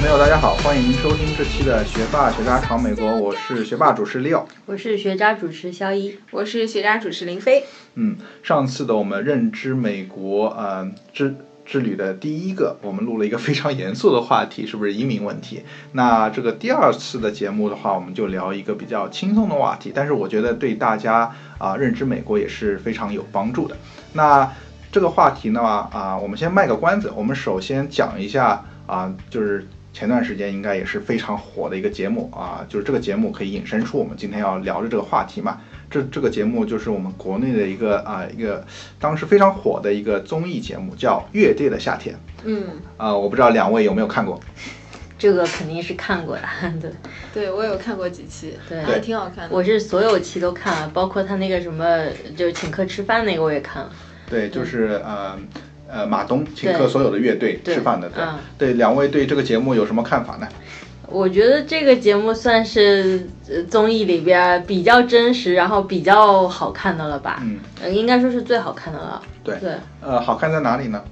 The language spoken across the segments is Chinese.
朋友，大家好，欢迎收听这期的学霸学渣闯美国，我是学霸主持 Leo，我是学渣主持肖一，我是学渣主持林飞。嗯，上次的我们认知美国呃之之旅的第一个，我们录了一个非常严肃的话题，是不是移民问题？那这个第二次的节目的话，我们就聊一个比较轻松的话题，但是我觉得对大家啊、认知美国也是非常有帮助的。那这个话题呢啊、我们先卖个关子，我们首先讲一下啊、就是前段时间应该也是非常火的一个节目啊，就是这个节目可以引申出我们今天要聊的这个话题嘛。这这个节目就是我们国内的一个啊、一个当时非常火的一个综艺节目，叫《乐队的夏天》嗯，啊、我不知道两位有没有看过？这个肯定是看过的，对，对我有看过几期，对还挺好看的。我是所有期都看了，包括他那个什么，就是请客吃饭那个我也看了。对，就是呃呃马东请客所有的乐队吃饭的，对、嗯对，两位对这个节目有什么看法呢？我觉得这个节目算是呃综艺里边比较真实，然后比较好看的了吧？嗯，呃应该说是最好看的了。对对，呃，好看在哪里呢？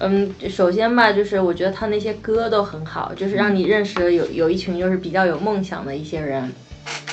嗯，首先吧，就是我觉得他那些歌都很好，就是让你认识了有有一群就是比较有梦想的一些人。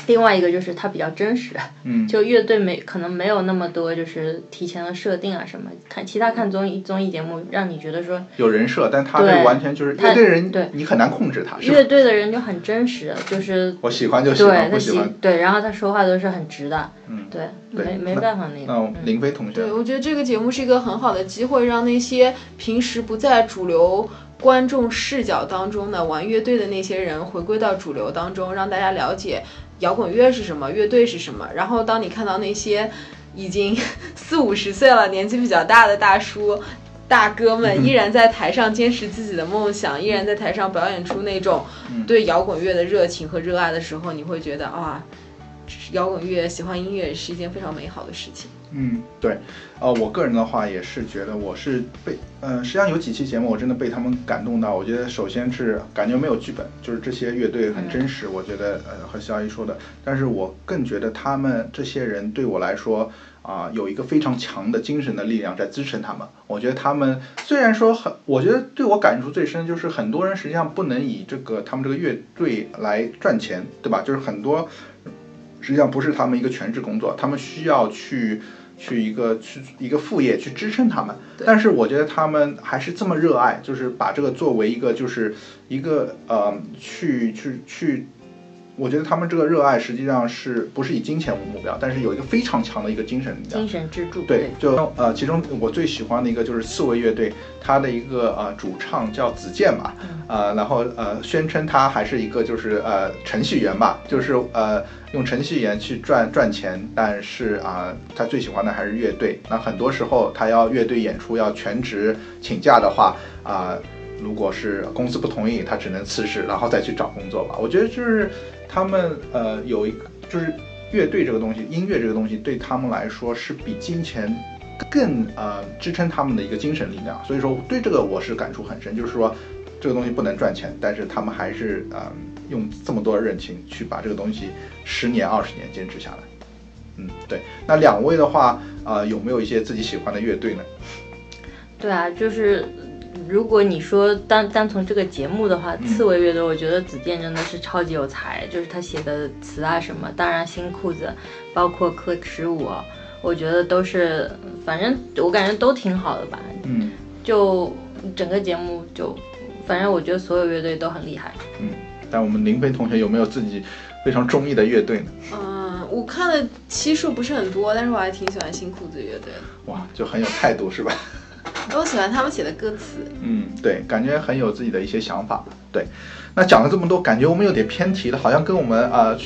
另外一个就是它比较真实，嗯，就乐队没可能没有那么多就是提前的设定啊什么。看其他看综艺综艺节目，让你觉得说有人设，但他这完全就是他乐队人，对你很难控制他，乐队的人就很真实，就是我喜欢就喜对欢，不他喜喜欢，对，然后他说话都是很直的，嗯，对，对没没办法那个。那嗯林飞同学，对，我觉得这个节目是一个很好的机会，让那些平时不在主流观众视角当中的玩乐队的那些人回归到主流当中，让大家了解摇滚乐是什么，乐队是什么。然后当你看到那些已经 四五十岁了、年纪比较大的大叔。大哥们依然在台上坚持自己的梦想，依然在台上表演出那种对摇滚乐的热情和热爱的时候，你会觉得啊，摇滚乐、喜欢音乐是一件非常美好的事情。嗯，对，呃，我个人的话也是觉得我是被，呃，实际上有几期节目我真的被他们感动到。我觉得首先是感觉没有剧本，就是这些乐队很真实，我觉得呃和肖一说的，但是我更觉得他们这些人对我来说啊、有一个非常强的精神的力量在支撑他们。我觉得他们虽然说很，我觉得对我感触最深就是很多人实际上不能以这个他们这个乐队来赚钱，对吧？就是很多实际上不是他们一个全职工作，他们需要去去一个去一个副业去支撑他们。但是我觉得他们还是这么热爱，就是把这个作为一个就是一个呃去去去。我觉得他们这个热爱实际上是不是以金钱为目标，但是有一个非常强的一个精神力量。精神支柱，对，就呃，其中我最喜欢的一个就是刺猬乐队，他的一个呃主唱叫子健吧，呃，然后呃宣称他还是一个就是呃程序员吧，就是呃用程序员去赚赚钱，但是啊、他最喜欢的还是乐队。那很多时候他要乐队演出要全职请假的话啊、如果是公司不同意，他只能辞职，然后再去找工作吧。我觉得就是他们呃有一个就是乐队这个东西，音乐这个东西对他们来说是比金钱更呃支撑他们的一个精神力量。所以说对这个我是感触很深，就是说这个东西不能赚钱，但是他们还是呃用这么多的热情去把这个东西十年二十年坚持下来。嗯，对。那两位的话，呃，有没有一些自己喜欢的乐队呢？对啊，就是如果你说单单从这个节目的话，刺猬乐队，我觉得子健真的是超级有才，就是他写的词啊什么，当然新裤子，包括 k 十五，我觉得都是，反正我感觉都挺好的吧。嗯就整个节目就，反正我觉得所有乐队都很厉害。嗯。但我们林飞同学有没有自己非常中意的乐队呢？嗯，我看的期数不是很多，但是我还挺喜欢新裤子乐队的。哇，就很有态度是吧？我喜欢他们写的歌词。嗯，对，感觉很有自己的一些想法。对，那讲了这么多，感觉我们有点偏题了，好像跟我们呃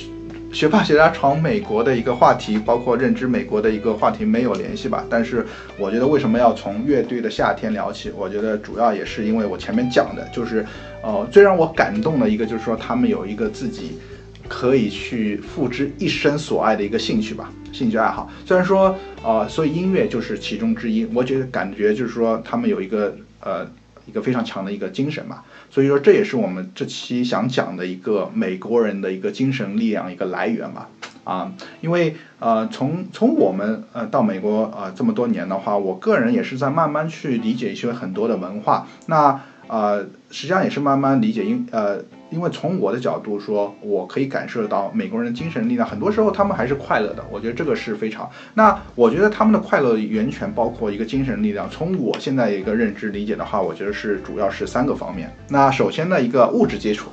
学霸学渣闯美国的一个话题，包括认知美国的一个话题没有联系吧。但是我觉得为什么要从乐队的夏天聊起？我觉得主要也是因为我前面讲的，就是呃最让我感动的一个，就是说他们有一个自己。可以去付之一生所爱的一个兴趣吧，兴趣爱好。虽然说，呃，所以音乐就是其中之一。我觉得感觉就是说，他们有一个呃一个非常强的一个精神吧。所以说，这也是我们这期想讲的一个美国人的一个精神力量一个来源吧。啊，因为呃，从从我们呃到美国呃这么多年的话，我个人也是在慢慢去理解一些很多的文化。那呃，实际上也是慢慢理解，因呃，因为从我的角度说，我可以感受到美国人的精神力量，很多时候他们还是快乐的。我觉得这个是非常。那我觉得他们的快乐源泉包括一个精神力量。从我现在一个认知理解的话，我觉得是主要是三个方面。那首先呢，一个物质基础，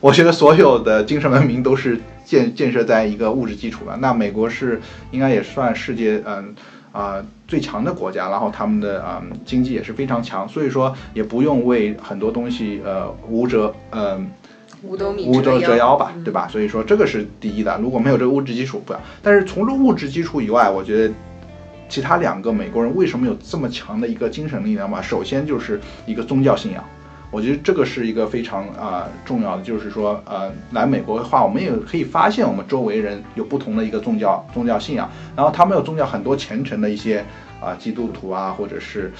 我觉得所有的精神文明都是建建设在一个物质基础的。那美国是应该也算世界嗯。啊，最强的国家，然后他们的啊经济也是非常强，所以说也不用为很多东西呃无折呃五斗米五斗折腰吧，嗯对吧？所以说这个是第一的，如果没有这个物质基础，不要。但是除了物质基础以外，我觉得其他两个美国人为什么有这么强的一个精神力量吧？首先就是一个宗教信仰。我觉得这个是一个非常啊、重要的，就是说呃来美国的话，我们也可以发现我们周围人有不同的一个宗教宗教信仰，然后他们有宗教很多虔诚的一些啊、基督徒啊，或者是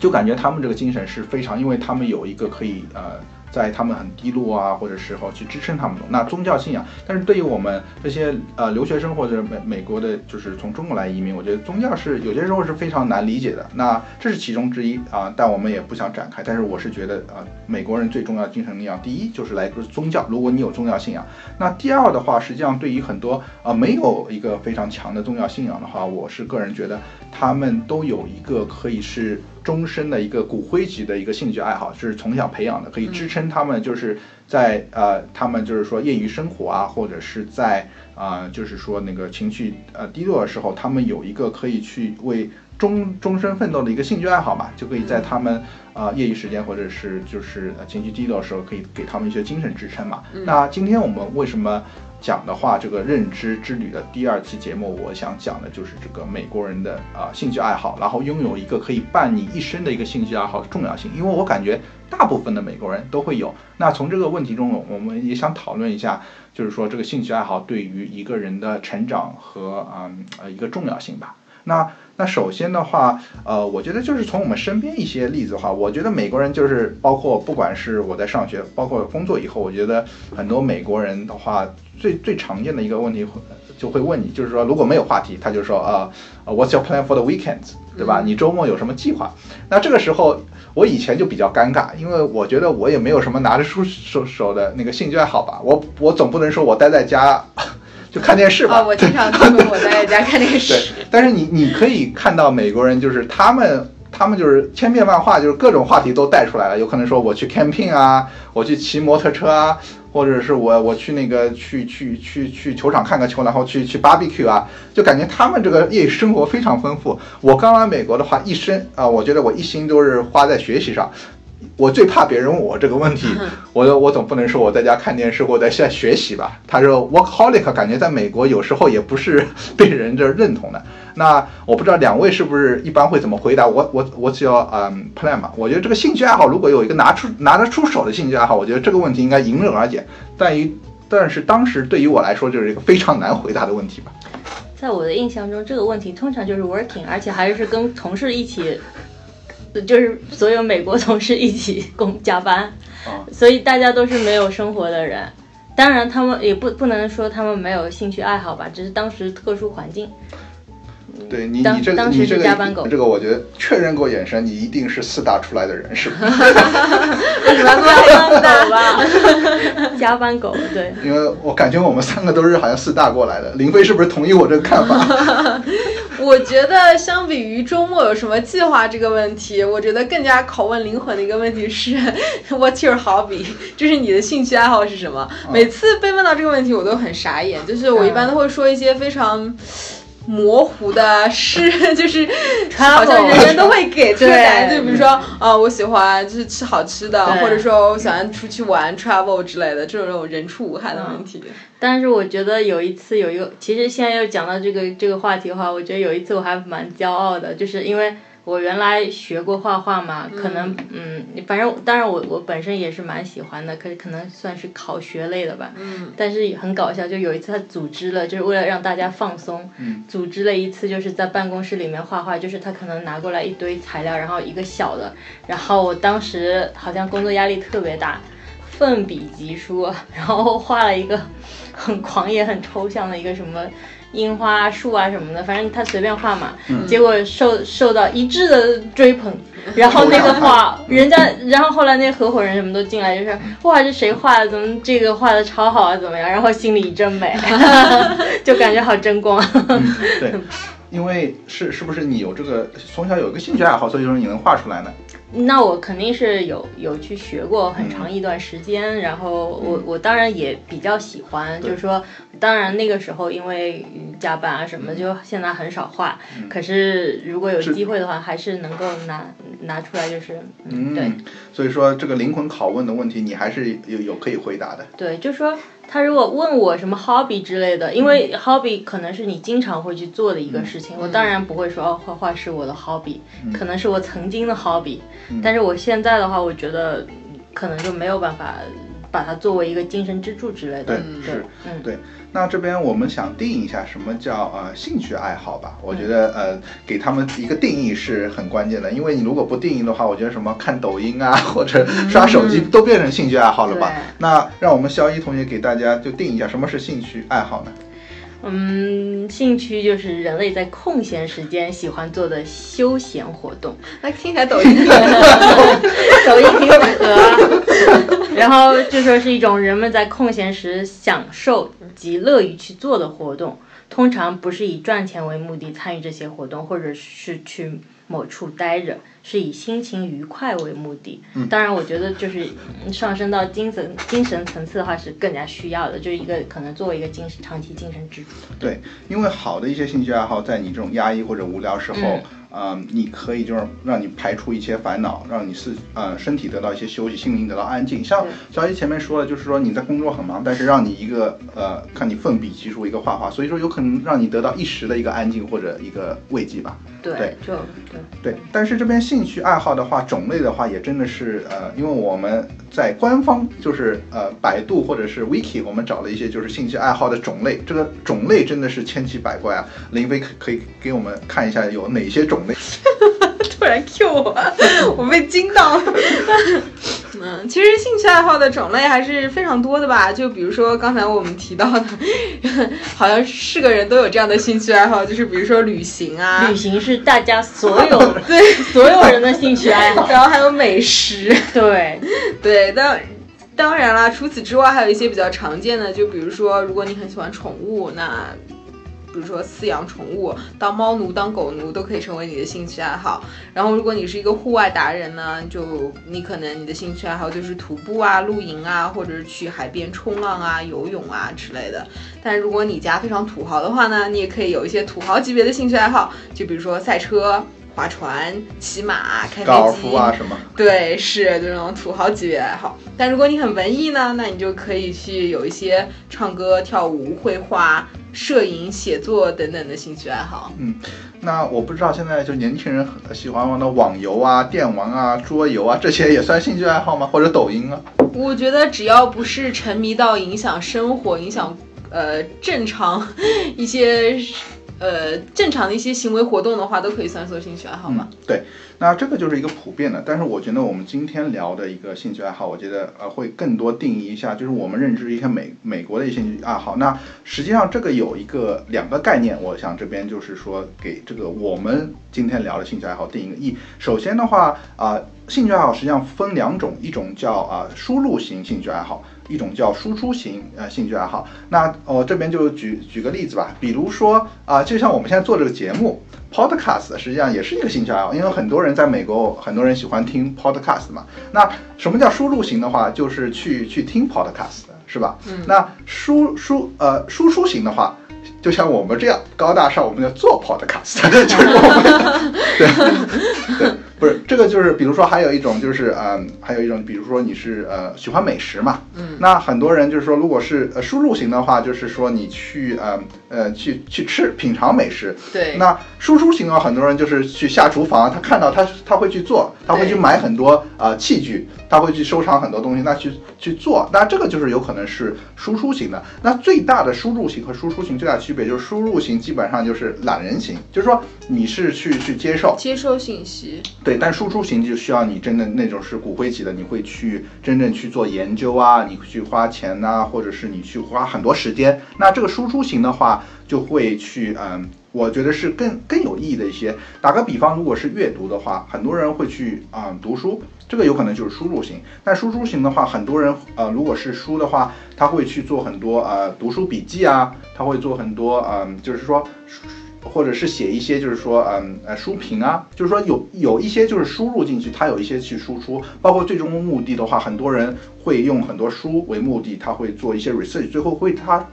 就感觉他们这个精神是非常，因为他们有一个可以呃。在他们很低落啊，或者时候去支撑他们那宗教信仰，但是对于我们这些呃留学生或者美美国的，就是从中国来移民，我觉得宗教是有些时候是非常难理解的。那这是其中之一啊，但我们也不想展开。但是我是觉得啊，美国人最重要的精神力量，第一就是来自宗教。如果你有宗教信仰，那第二的话，实际上对于很多啊没有一个非常强的宗教信仰的话，我是个人觉得他们都有一个可以是终身的一个骨灰级的一个兴趣爱好，就是从小培养的，可以支撑他们就是在呃他们就是说业余生活啊，或者是在啊、就是说那个情绪呃低落的时候，他们有一个可以去为终终身奋斗的一个兴趣爱好嘛，就可以在他们啊、业余时间或者是就是呃情绪低落的时候，可以给他们一些精神支撑嘛。那今天我们为什么？讲的话，这个认知之旅的第二期节目，我想讲的就是这个美国人的啊、兴趣爱好，然后拥有一个可以伴你一生的一个兴趣爱好的重要性。因为我感觉大部分的美国人都会有。那从这个问题中，我们也想讨论一下，就是说这个兴趣爱好对于一个人的成长和嗯呃一个重要性吧。那那首先的话，呃，我觉得就是从我们身边一些例子的话，我觉得美国人就是包括不管是我在上学，包括工作以后，我觉得很多美国人的话，最最常见的一个问题会就会问你，就是说如果没有话题，他就说啊、呃 w h a t s your plan for the weekend？对吧？你周末有什么计划？那这个时候，我以前就比较尴尬，因为我觉得我也没有什么拿得出手手的那个兴趣爱好吧，我我总不能说我待在家就看电视吧。啊，我经常说 我待在家看电视对视。，但是你你可以看到美国人就是他们。他们就是千变万化，就是各种话题都带出来了。有可能说我去 camping 啊，我去骑摩托车啊，或者是我我去那个去去去去球场看个球，然后去去 barbecue 啊，就感觉他们这个业余生活非常丰富。我刚来美国的话，一生啊、我觉得我一心都是花在学习上。我最怕别人问我这个问题，我我总不能说我在家看电视或者在学习吧。他说 workaholic，感觉在美国有时候也不是被人这认同的。那我不知道两位是不是一般会怎么回答？我我我只要嗯 plan 嘛。我觉得这个兴趣爱好如果有一个拿出拿得出手的兴趣爱好，我觉得这个问题应该迎刃而解。但于但是当时对于我来说就是一个非常难回答的问题吧。在我的印象中，这个问题通常就是 working，而且还是跟同事一起，就是所有美国同事一起 工加班，啊所以大家都是没有生活的人。当然，他们也不不能说他们没有兴趣爱好吧，只是当时特殊环境。对你当你这个加班狗这个我觉得确认过眼神，你一定是四大出来的人是吧？为什么要加班狗吧，加班狗，对。因为我感觉我们三个都是好像四大过来的。林飞是不是同意我这个看法？我觉得相比于周末有什么计划这个问题，我觉得更加拷问灵魂的一个问题是 What's your hobby？就是你的兴趣爱好是什么？每次被问到这个问题，我都很傻眼。就是我一般都会说一些非常。模糊的是，就是好像人人都会给这个答案，就比如说，啊、我喜欢就是吃好吃的，或者说我喜欢出去玩 travel 之类的这种人畜无害的问题。但是我觉得有一次有一个，其实现在又讲到这个这个话题的话，我觉得有一次我还蛮骄傲的，就是因为我原来学过画画嘛，可能嗯，反正当然我我本身也是蛮喜欢的，可可能算是考学类的吧。嗯。但是很搞笑，就有一次他组织了，就是为了让大家放松，嗯组织了一次就是在办公室里面画画，就是他可能拿过来一堆材料，然后一个小的，然后我当时好像工作压力特别大。奋笔疾书，然后画了一个 很狂野、很抽象的一个什么樱花树啊什么的，反正他随便画嘛。嗯结果受受到一致的追捧，然后那个画，人家，然后后来那合伙人什么都进来，就是哇，这谁画的？怎么这个画的超好啊？怎么样？然后心里一阵美，就感觉好争光。对，因为是是不是你有这个从小有一个兴趣爱好，所以说你能画出来呢？那我肯定是有有去学过很长一段时间，然后我我当然也比较喜欢，就是说，当然那个时候因为加班啊什么，就现在很少画。可是如果有机会的话，还是能够拿拿出来，就是嗯，对所以说这个灵魂拷问的问题，你还是有有可以回答的。对，就说他如果问我什么 hobby 之类的，因为 hobby 可能是你经常会去做的一个事情，我当然不会说哦，画画是我的 hobby，可能是我曾经的 hobby，但是我现在的话，我觉得可能就没有办法把它作为一个精神支柱之类的。对对是，嗯，对，那这边我们想定义一下什么叫呃兴趣爱好吧？我觉得呃给他们一个定义是很关键的，因为你如果不定义的话，我觉得什么看抖音啊或者刷手机都变成兴趣爱好了吧？对那让我们肖一同学给大家就定义一下什么是兴趣爱好呢？嗯，兴趣就是人类在空闲时间喜欢做的休闲活动。那听起来抖音抖音挺符合啊。然后就说是一种人们在空闲时享受及乐于去做的活动，通常不是以赚钱为目的参与这些活动，或者是去某处待着，是以心情愉快为目的。当然，我觉得就是嗯上升到精神精神层次的话是更加需要的，就是一个可能作为一个精神长期精神支柱。对，因为好的一些兴趣爱好，在你这种压抑或者无聊时候，嗯呃，你可以就是让你排除一些烦恼，让你是呃身体得到一些休息，心灵得到安静。像小一前面说的，就是说你在工作很忙，但是让你一个呃，看你奋笔疾书一个画画，所以说有可能让你得到一时的一个安静或者一个慰藉吧。对，对就对。对，但是这边兴趣爱好的话，种类的话也真的是呃，因为我们在官方就是呃百度或者是 wiki，我们找了一些就是兴趣爱好的种类，这个种类真的是千奇百怪啊。林飞可可以给我们看一下有哪些种类？突然 Q 我，我被惊到了。嗯，其实兴趣爱好的种类还是非常多的吧。就比如说刚才我们提到的，好像是个人都有这样的兴趣爱好，就是比如说旅行啊旅，行是大家所有 对，所有人的兴趣爱好。然后还有美食，对，对，当当然啦，除此之外还有一些比较常见的，就比如说如果你很喜欢宠物，那。比如说饲养宠物，当猫奴、当狗奴都可以成为你的兴趣爱好。然后，如果你是一个户外达人呢，就你可能你的兴趣爱好就是徒步啊、露营啊，或者是去海边冲浪啊、游泳啊之类的。但如果你家非常土豪的话呢，你也可以有一些土豪级别的兴趣爱好，就比如说赛车、划船、骑马、开飞机、高尔夫啊什么？对，是这种土豪级别爱好。但如果你很文艺呢，那你就可以去有一些唱歌、跳舞、绘画、摄影、写作等等的兴趣爱好。嗯那我不知道现在就年轻人很喜欢玩的网游啊、电玩啊、桌游啊，这些也算兴趣爱好吗？或者抖音啊？我觉得只要不是沉迷到影响生活、影响呃正常 一些呃正常的一些行为活动的话，都可以算作兴趣爱好吗。对，那这个就是一个普遍的，但是我觉得我们今天聊的一个兴趣爱好，我觉得呃会更多定义一下，就是我们认知一些美美国的一些兴趣爱好。那实际上这个有一个两个概念，我想这边就是说给这个我们今天聊的兴趣爱好定一个义。首先的话啊、兴趣爱好实际上分两种，一种叫啊、输入型兴趣爱好。一种叫输出型呃兴趣爱好，那我、这边就举举个例子吧，比如说啊、就像我们现在做这个节目，podcast 实际上也是一个兴趣爱好，因为很多人在美国，很多人喜欢听 podcast 嘛。那什么叫输入型的话，就是去去听 podcast 是吧？嗯。那输输呃输出型的话，就像我们这样高大上，我们要做 podcast，就是我们对对，不是这个就是，比如说还有一种就是嗯、还有一种比如说你是呃喜欢美食嘛，嗯，那很多人就是说，如果是呃输入型的话，就是说你去呃呃去去吃品尝美食，对。那输出型的很多人就是去下厨房，他看到他他会去做，他会去买很多呃器具，他会去收藏很多东西，那去去做，那这个就是有可能是输出型的。那最大的输入型和输出型最大的区别就是输入型基本上就是懒人型，就是说你是去去接受，接收信息，对，但输出型就需要你真的那种是骨灰级的，你会去真正去做研究啊，你去花钱呐、或者是你去花很多时间。那这个输出型的话就会去嗯，我觉得是更更有意义的一些。打个比方，如果是阅读的话，很多人会去啊、读书，这个有可能就是输入型。但输出型的话，很多人呃，如果是书的话，他会去做很多呃读书笔记啊，他会做很多嗯、就是说。或者是写一些，就是说，嗯，呃，书评啊，就是说有有一些就是输入进去，它有一些去输出，包括最终目的的话，很多人会用很多书为目的，他会做一些 research，最后会他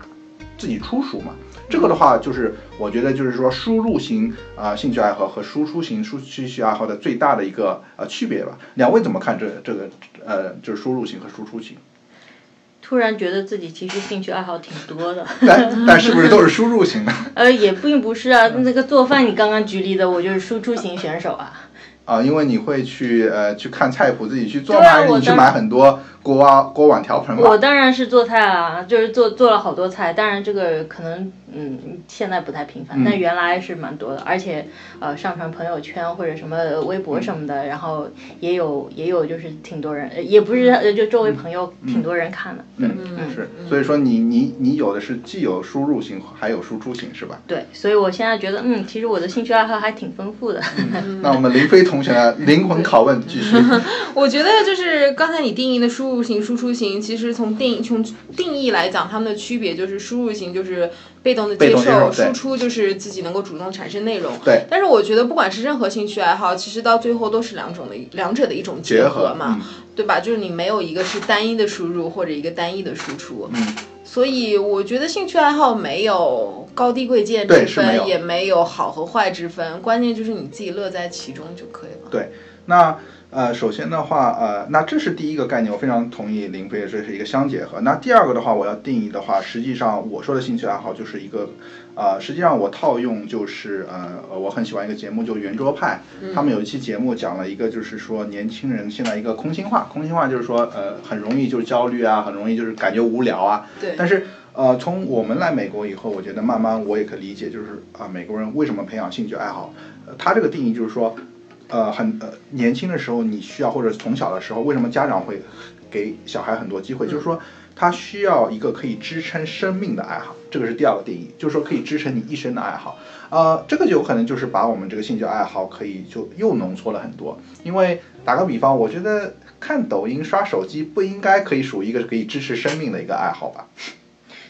自己出书嘛。这个的话，就是我觉得就是说输入型啊、兴趣爱好和输出型输兴趣爱好的最大的一个呃区别吧。两位怎么看这这个呃就是输入型和输出型？突然觉得自己其实兴趣爱好挺多的，但 但是不是都是输入型的？呃，也并不是啊。那个做饭，你刚刚举例的，我就是输出型选手啊。啊，因为你会去呃去看菜谱自己去做对啊吗？还是你去买很多锅啊锅碗瓢盆我？当然是做菜啊，就是做做了好多菜。当然这个可能嗯现在不太频繁，但原来是蛮多的。而且呃上传朋友圈或者什么微博什么的，然后也有也有就是挺多人，呃也不是呃就周围朋友挺多人看的。嗯，是，所以说你你你有的是既有输入型还有输出型是吧？对，所以我现在觉得嗯，其实我的兴趣爱好还挺丰富的。那我们林飞同学呢 灵魂拷问继续。我觉得就是刚才你定义的输入型、输出型，其实从定从定义来讲，它们的区别就是输入型就是被动的接受输出就是自己能够主动产生内容。对。但是我觉得不管是任何兴趣爱好，其实到最后都是两种的两者的一种结结合嘛，嗯对吧？就是你没有一个是单一的输入或者一个单一的输出。嗯。所以我觉得兴趣爱好没有高低贵贱之分，也没有好和坏之分，关键就是你自己乐在其中就可以了。对，那呃，首先的话，呃，那这是第一个概念，我非常同意林飞，这是一个相结合。那第二个的话，我要定义的话，实际上我说的兴趣爱好就是一个，呃，实际上我套用就是呃，呃我很喜欢一个节目，就圆桌派，他们有一期节目讲了一个，就是说年轻人现在一个空心化，空心化就是说呃，很容易就是焦虑啊，很容易就是感觉无聊啊，对但是。呃，从我们来美国以后，我觉得慢慢我也可理解，就是啊、美国人为什么培养兴趣爱好。呃，他这个定义就是说，呃，很呃年轻的时候你需要，或者从小的时候，为什么家长会给小孩很多机会？就是说他需要一个可以支撑生命的爱好，这个是第二个定义，就是说可以支撑你一生的爱好。呃，这个就有可能就是把我们这个兴趣爱好可以就又浓缩了很多。因为打个比方，我觉得看抖音、刷手机不应该可以属于一个可以支持生命的一个爱好吧？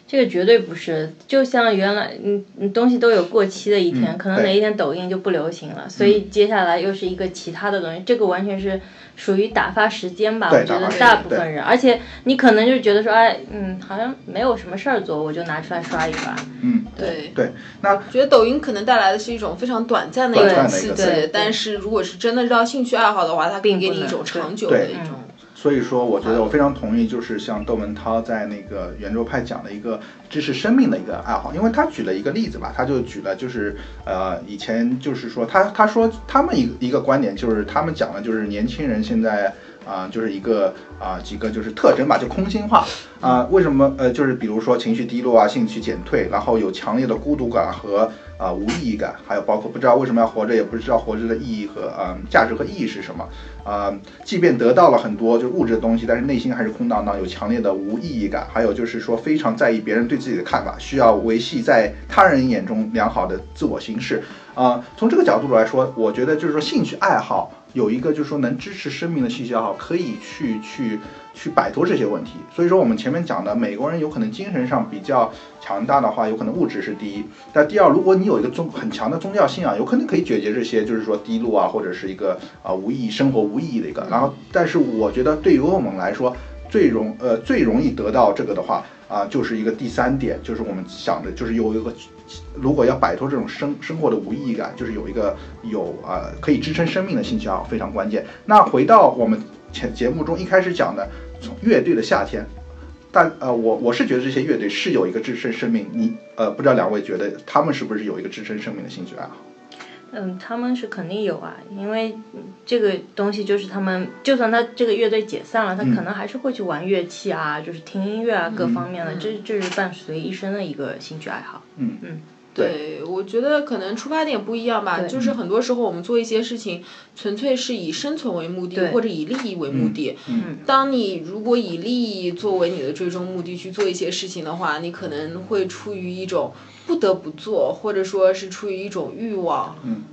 这个绝对不是，就像原来嗯你东西都有过期的一天，嗯可能哪一天抖音就不流行了，所以接下来又是一个其他的东西，这个完全是属于打发时间吧，我觉得大部分人，而且你可能就觉得说，哎，嗯，好像没有什么事儿做，我就拿出来刷一刷，嗯，对对。那觉得抖音可能带来的是一种非常短暂的一种刺激但是如果是真的到兴趣爱好的话，它可以给你一种长久的一种。所以说，我觉得我非常同意，就是像窦文涛在那个圆桌派讲的一个支持生命的一个爱好，因为他举了一个例子吧，他就举了就是呃以前就是说他他说他们一个一个观点就是他们讲的就是年轻人现在啊、就是一个啊、几个就是特征吧，就空心化。啊、为什么呃就是比如说情绪低落啊，兴趣减退，然后有强烈的孤独感和啊、无意义感，还有包括不知道为什么要活着，也不知道活着的意义和啊、价值和意义是什么。啊、即便得到了很多就是物质的东西，但是内心还是空荡荡，有强烈的无意义感，还有就是说非常在意别人对自己的看法，需要维系在他人眼中良好的自我形式。啊、从这个角度来说，我觉得就是说兴趣爱好有一个就是说能支持生命的信息也好，可以去去去摆脱这些问题。所以说我们前面讲的，美国人有可能精神上比较强大的话，有可能物质是第一。但第二，如果你有一个宗很强的宗教信仰，有可能可以解决这些，就是说低落啊，或者是一个啊、无意义生活无意义的一个。然后，但是我觉得对于我们来说，最容呃最容易得到这个的话啊、就是一个第三点，就是我们想的，就是有一个如果要摆脱这种生生活的无意义感，就是有一个有呃可以支撑生命的兴趣爱好非常关键。那回到我们前节目中一开始讲的，从乐队的夏天，但呃我我是觉得这些乐队是有一个支撑生命，你呃不知道两位觉得他们是不是有一个支撑生命的兴趣爱好？嗯，他们是肯定有啊，因为嗯这个东西就是他们，就算他这个乐队解散了，他可能还是会去玩乐器啊，就是听音乐啊，各方面的，这这是伴随一生的一个兴趣爱好。嗯嗯，对，我觉得可能出发点不一样吧，就是很多时候我们做一些事情，纯粹是以生存为目的，或者以利益为目的。嗯，当你如果以利益作为你的最终目的去做一些事情的话，你可能会出于一种不得不做，或者说是出于一种欲望。嗯。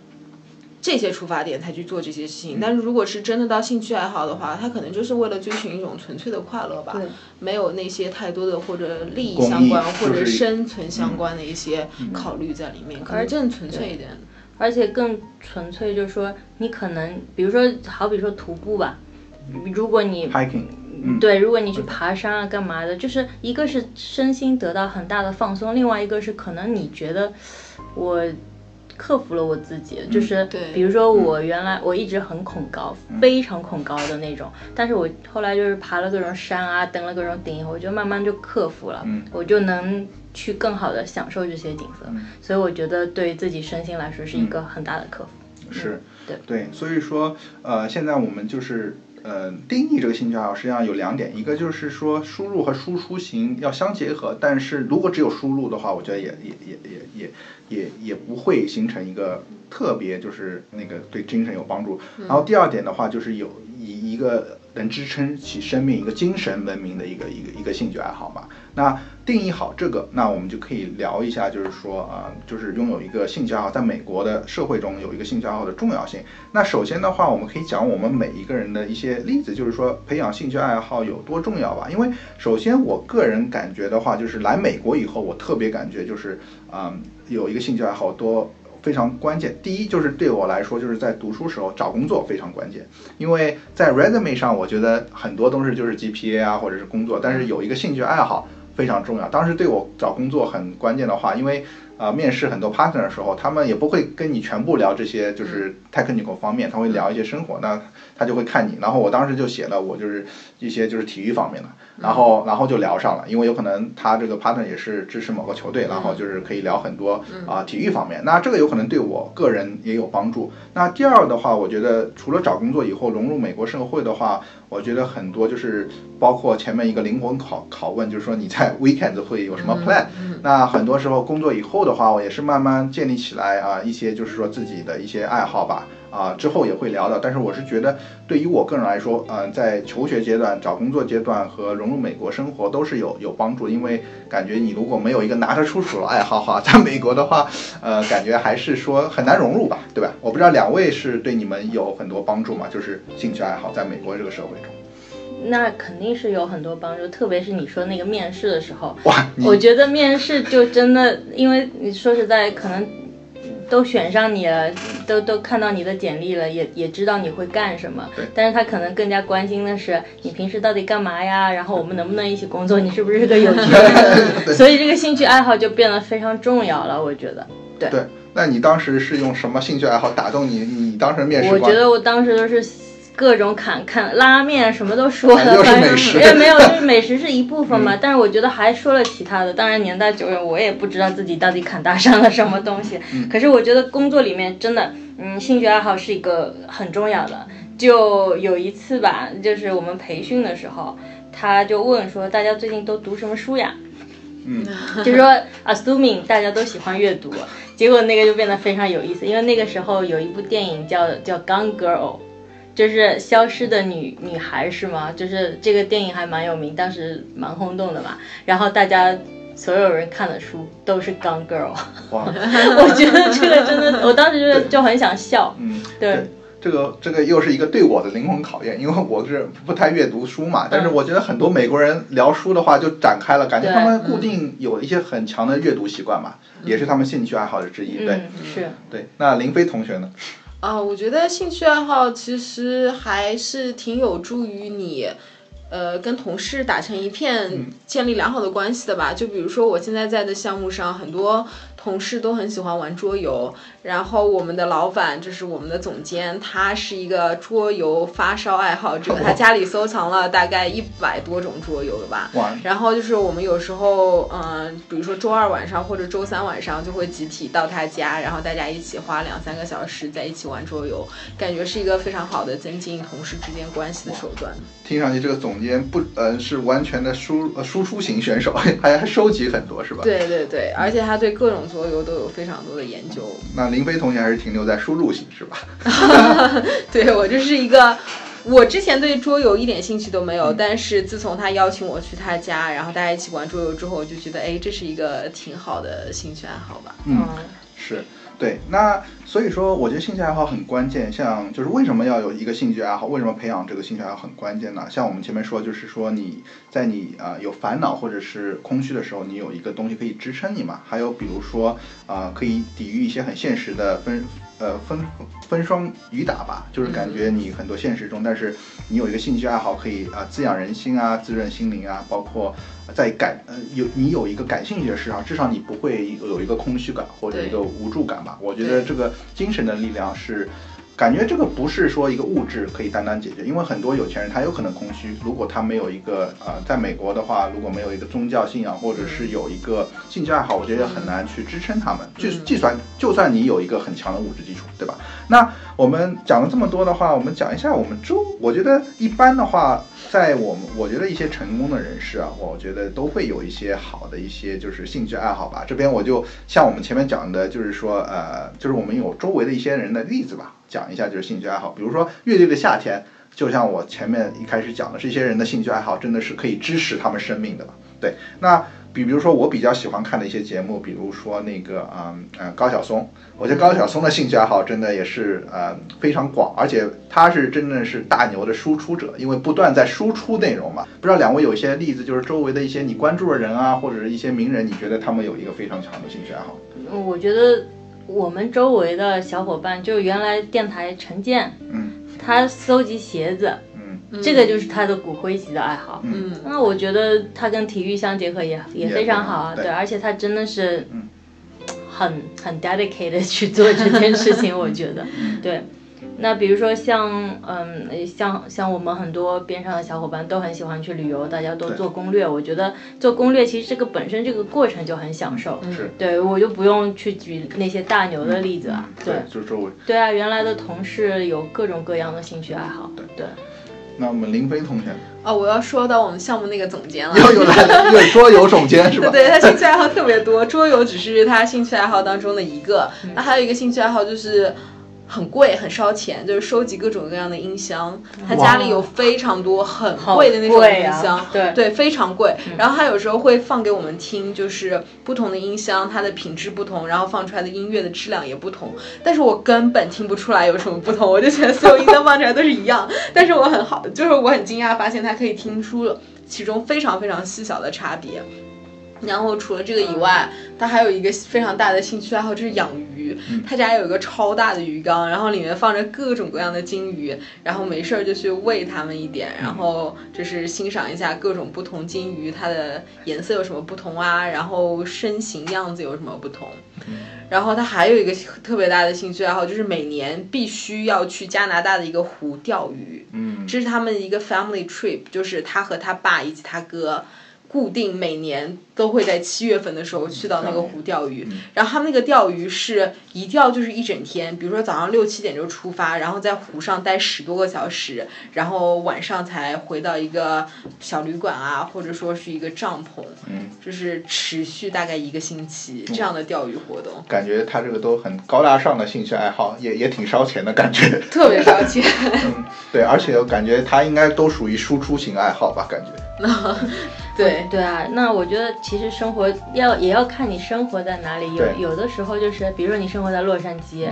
这些出发点才去做这些事情，但是如果是真的到兴趣爱好的话，他可能就是为了追寻一种纯粹的快乐吧，没有那些太多的或者利益相关或者生存相关的一些考虑在里面，可能更纯粹一点。而且更纯粹就是说，你可能比如说，好比说徒步吧，如果你 hiking，对，如果你去爬山啊，干嘛的，就是一个是身心得到很大的放松，另外一个是可能你觉得我。克服了我自己，就是比如说我原来我一直很恐高，非常恐高的那种，但是我后来就是爬了各种山啊，登了各种顶以后，我就慢慢就克服了，我就能去更好的享受这些景色，所以我觉得对自己身心来说是一个很大的克服。是，对。对，所以说呃，现在我们就是。呃，定义这个兴趣爱好实际上有两点，一个就是说输入和输出型要相结合，但是如果只有输入的话，我觉得也也也也也也也不会形成一个特别就是那个对精神有帮助。然后第二点的话，就是有一一个。能支撑起生命一个精神文明的一个一个一个兴趣爱好嘛？那定义好这个，那我们就可以聊一下，就是说啊，就是拥有一个兴趣爱好，在美国的社会中有一个兴趣爱好的重要性。那首先的话，我们可以讲我们每一个人的一些例子，就是说培养兴趣爱好有多重要吧？因为首先我个人感觉的话，就是来美国以后，我特别感觉就是啊，有一个兴趣爱好多。非常关键。第一，就是对我来说，就是在读书时候找工作非常关键，因为在 resume 上，我觉得很多东西就是 GPA 啊，或者是工作，但是有一个兴趣爱好非常重要。当时对我找工作很关键的话，因为啊，面试很多 partner 的时候，他们也不会跟你全部聊这些就是 technical 方面，他会聊一些生活，那他就会看你。然后我当时就写了，我就是一些就是体育方面的。然后，然后就聊上了，因为有可能他这个 partner 也是支持某个球队，然后就是可以聊很多啊体育方面。那这个有可能对我个人也有帮助。那第二的话，我觉得除了找工作以后融入美国社会的话，我觉得很多就是包括前面一个灵魂拷拷问，就是说你在 weekend 会有什么 plan？那很多时候工作以后的话，我也是慢慢建立起来啊一些就是说自己的一些爱好吧。啊，之后也会聊的，但是我是觉得，对于我个人来说，嗯，在求学阶段、找工作阶段和融入美国生活都是有有帮助，因为感觉你如果没有一个拿得出手的爱好哈，在美国的话，呃，感觉还是说很难融入吧，对吧？我不知道两位是对你们有很多帮助吗？就是兴趣爱好在美国这个社会中，那肯定是有很多帮助，特别是你说那个面试的时候，哇，我觉得面试就真的，因为你说实在可能。都选上你了，都都看到你的简历了，也也知道你会干什么。但是他可能更加关心的是你平时到底干嘛呀？然后我们能不能一起工作？你是不是个有趣的人？所以这个兴趣爱好就变得非常重要了。我觉得，对。对，那你当时是用什么兴趣爱好打动你？你当时面试？我觉得我当时都是。各种侃侃拉面什么都说了，反正也没有，就是美食是一部分嘛。但是我觉得还说了其他的。当然年代久远，我也不知道自己到底侃大上了什么东西。可是我觉得工作里面真的，嗯，兴趣爱好是一个很重要的。就有一次吧，就是我们培训的时候，他就问说大家最近都读什么书呀？嗯，就说 assuming 大家都喜欢阅读，结果那个就变得非常有意思，因为那个时候有一部电影叫叫 Gone Girl。就是消失的女女孩是吗？就是这个电影还蛮有名，当时蛮轰动的嘛。然后大家所有人看的书都是《Gone Girl》。哇，我觉得这个真的，我当时就就很想笑。嗯，对，这个这个又是一个对我的灵魂考验，因为我是不太阅读书嘛。但是我觉得很多美国人聊书的话就展开了，感觉他们固定有一些很强的阅读习惯嘛，也是他们兴趣爱好的之一。对，是。对，那林飞同学呢？啊，我觉得兴趣爱好其实还是挺有助于你，呃，跟同事打成一片，建立良好的关系的吧。就比如说我现在在的项目上，很多。同事都很喜欢玩桌游，然后我们的老板就是我们的总监，他是一个桌游发烧爱好者，他家里收藏了大概一百多种桌游了吧。然后就是我们有时候，嗯，比如说周二晚上或者周三晚上就会集体到他家，然后大家一起花两三个小时在一起玩桌游，感觉是一个非常好的增进同事之间关系的手段。听上去这个总监不，呃，是完全的输输出型选手，还还收集很多是吧？对对对，而且他对各种。桌游都有非常多的研究。那林飞同学还是停留在输入型是吧？对我就是一个，我之前对桌游一点兴趣都没有，但是自从他邀请我去他家，然后大家一起玩桌游之后，我就觉得，哎，这是一个挺好的兴趣爱好吧。嗯，是。对，那所以说，我觉得兴趣爱好很关键。像就是为什么要有一个兴趣爱好？为什么培养这个兴趣爱好很关键呢？像我们前面说，就是说你在你啊有烦恼或者是空虚的时候，你有一个东西可以支撑你嘛。还有比如说啊，可以抵御一些很现实的分。呃，风风霜雨打吧，就是感觉你很多现实中，但是你有一个兴趣爱好可以啊滋养人心啊，滋润心灵啊，包括在感呃有你有一个感兴趣的事上，至少你不会有一个空虚感或者一个无助感吧。我觉得这个精神的力量是。感觉这个不是说一个物质可以单单解决，因为很多有钱人他有可能空虚，如果他没有一个呃，在美国的话，如果没有一个宗教信仰或者是有一个兴趣爱好，我觉得很难去支撑他们。就是计算，就算你有一个很强的物质基础，对吧？那我们讲了这么多的话，我们讲一下我们周，我觉得一般的话。在我们，我觉得一些成功的人士啊，我觉得都会有一些好的一些就是兴趣爱好吧。这边我就像我们前面讲的，就是说，呃，就是我们有周围的一些人的例子吧，讲一下就是兴趣爱好。比如说乐队的夏天，就像我前面一开始讲的，这些人的兴趣爱好真的是可以支持他们生命的。对，那。比比如说我比较喜欢看的一些节目，比如说那个嗯嗯高晓松，我觉得高晓松的兴趣爱好真的也是呃非常广，而且他是真正是大牛的输出者，因为不断在输出内容嘛。不知道两位有一些例子，就是周围的一些你关注的人啊，或者是一些名人，你觉得他们有一个非常强的兴趣爱好？嗯，我觉得我们周围的小伙伴，就原来电台陈建，嗯，他搜集鞋子。这个就是他的骨灰级的爱好，嗯，那我觉得他跟体育相结合也也非常好啊，对，而且他真的是，很很 dedicated 去做这件事情，我觉得，对。那比如说像，嗯，像像我们很多边上的小伙伴都很喜欢去旅游，大家都做攻略，我觉得做攻略其实这个本身这个过程就很享受，是，对我就不用去举那些大牛的例子啊，对，就周围，对啊，原来的同事有各种各样的兴趣爱好，对。对。那我们林飞同学哦，我要说到我们项目那个总监了，又有来了，对桌游总监是吧？对他兴趣爱好特别多，桌游只是他兴趣爱好当中的一个，那还有一个兴趣爱好就是。很贵，很烧钱，就是收集各种各样的音箱。他家里有非常多很贵的那种音箱，对对，非常贵。然后他有时候会放给我们听，就是不同的音箱，它的品质不同，然后放出来的音乐的质量也不同。但是我根本听不出来有什么不同，我就觉得所有音箱放出来都是一样。但是我很好，就是我很惊讶发现他可以听出其中非常非常细小的差别。然后除了这个以外，他还有一个非常大的兴趣爱好，就是养鱼。他家有一个超大的鱼缸，然后里面放着各种各样的金鱼，然后没事儿就去喂它们一点，然后就是欣赏一下各种不同金鱼它的颜色有什么不同啊，然后身形样子有什么不同。然后他还有一个特别大的兴趣爱好，就是每年必须要去加拿大的一个湖钓鱼。嗯，这是他们一个 family trip，就是他和他爸以及他哥。固定每年都会在七月份的时候去到那个湖钓鱼，然后他们那个钓鱼是一钓就是一整天，比如说早上六七点就出发，然后在湖上待十多个小时，然后晚上才回到一个小旅馆啊，或者说是一个帐篷，就是持续大概一个星期这样的钓鱼活动。感觉他这个都很高大上的兴趣爱好，也也挺烧钱的感觉。特别烧钱。嗯，对，而且我感觉他应该都属于输出型爱好吧，感觉。对对啊，那我觉得其实生活要也要看你生活在哪里，有有的时候就是，比如说你生活在洛杉矶，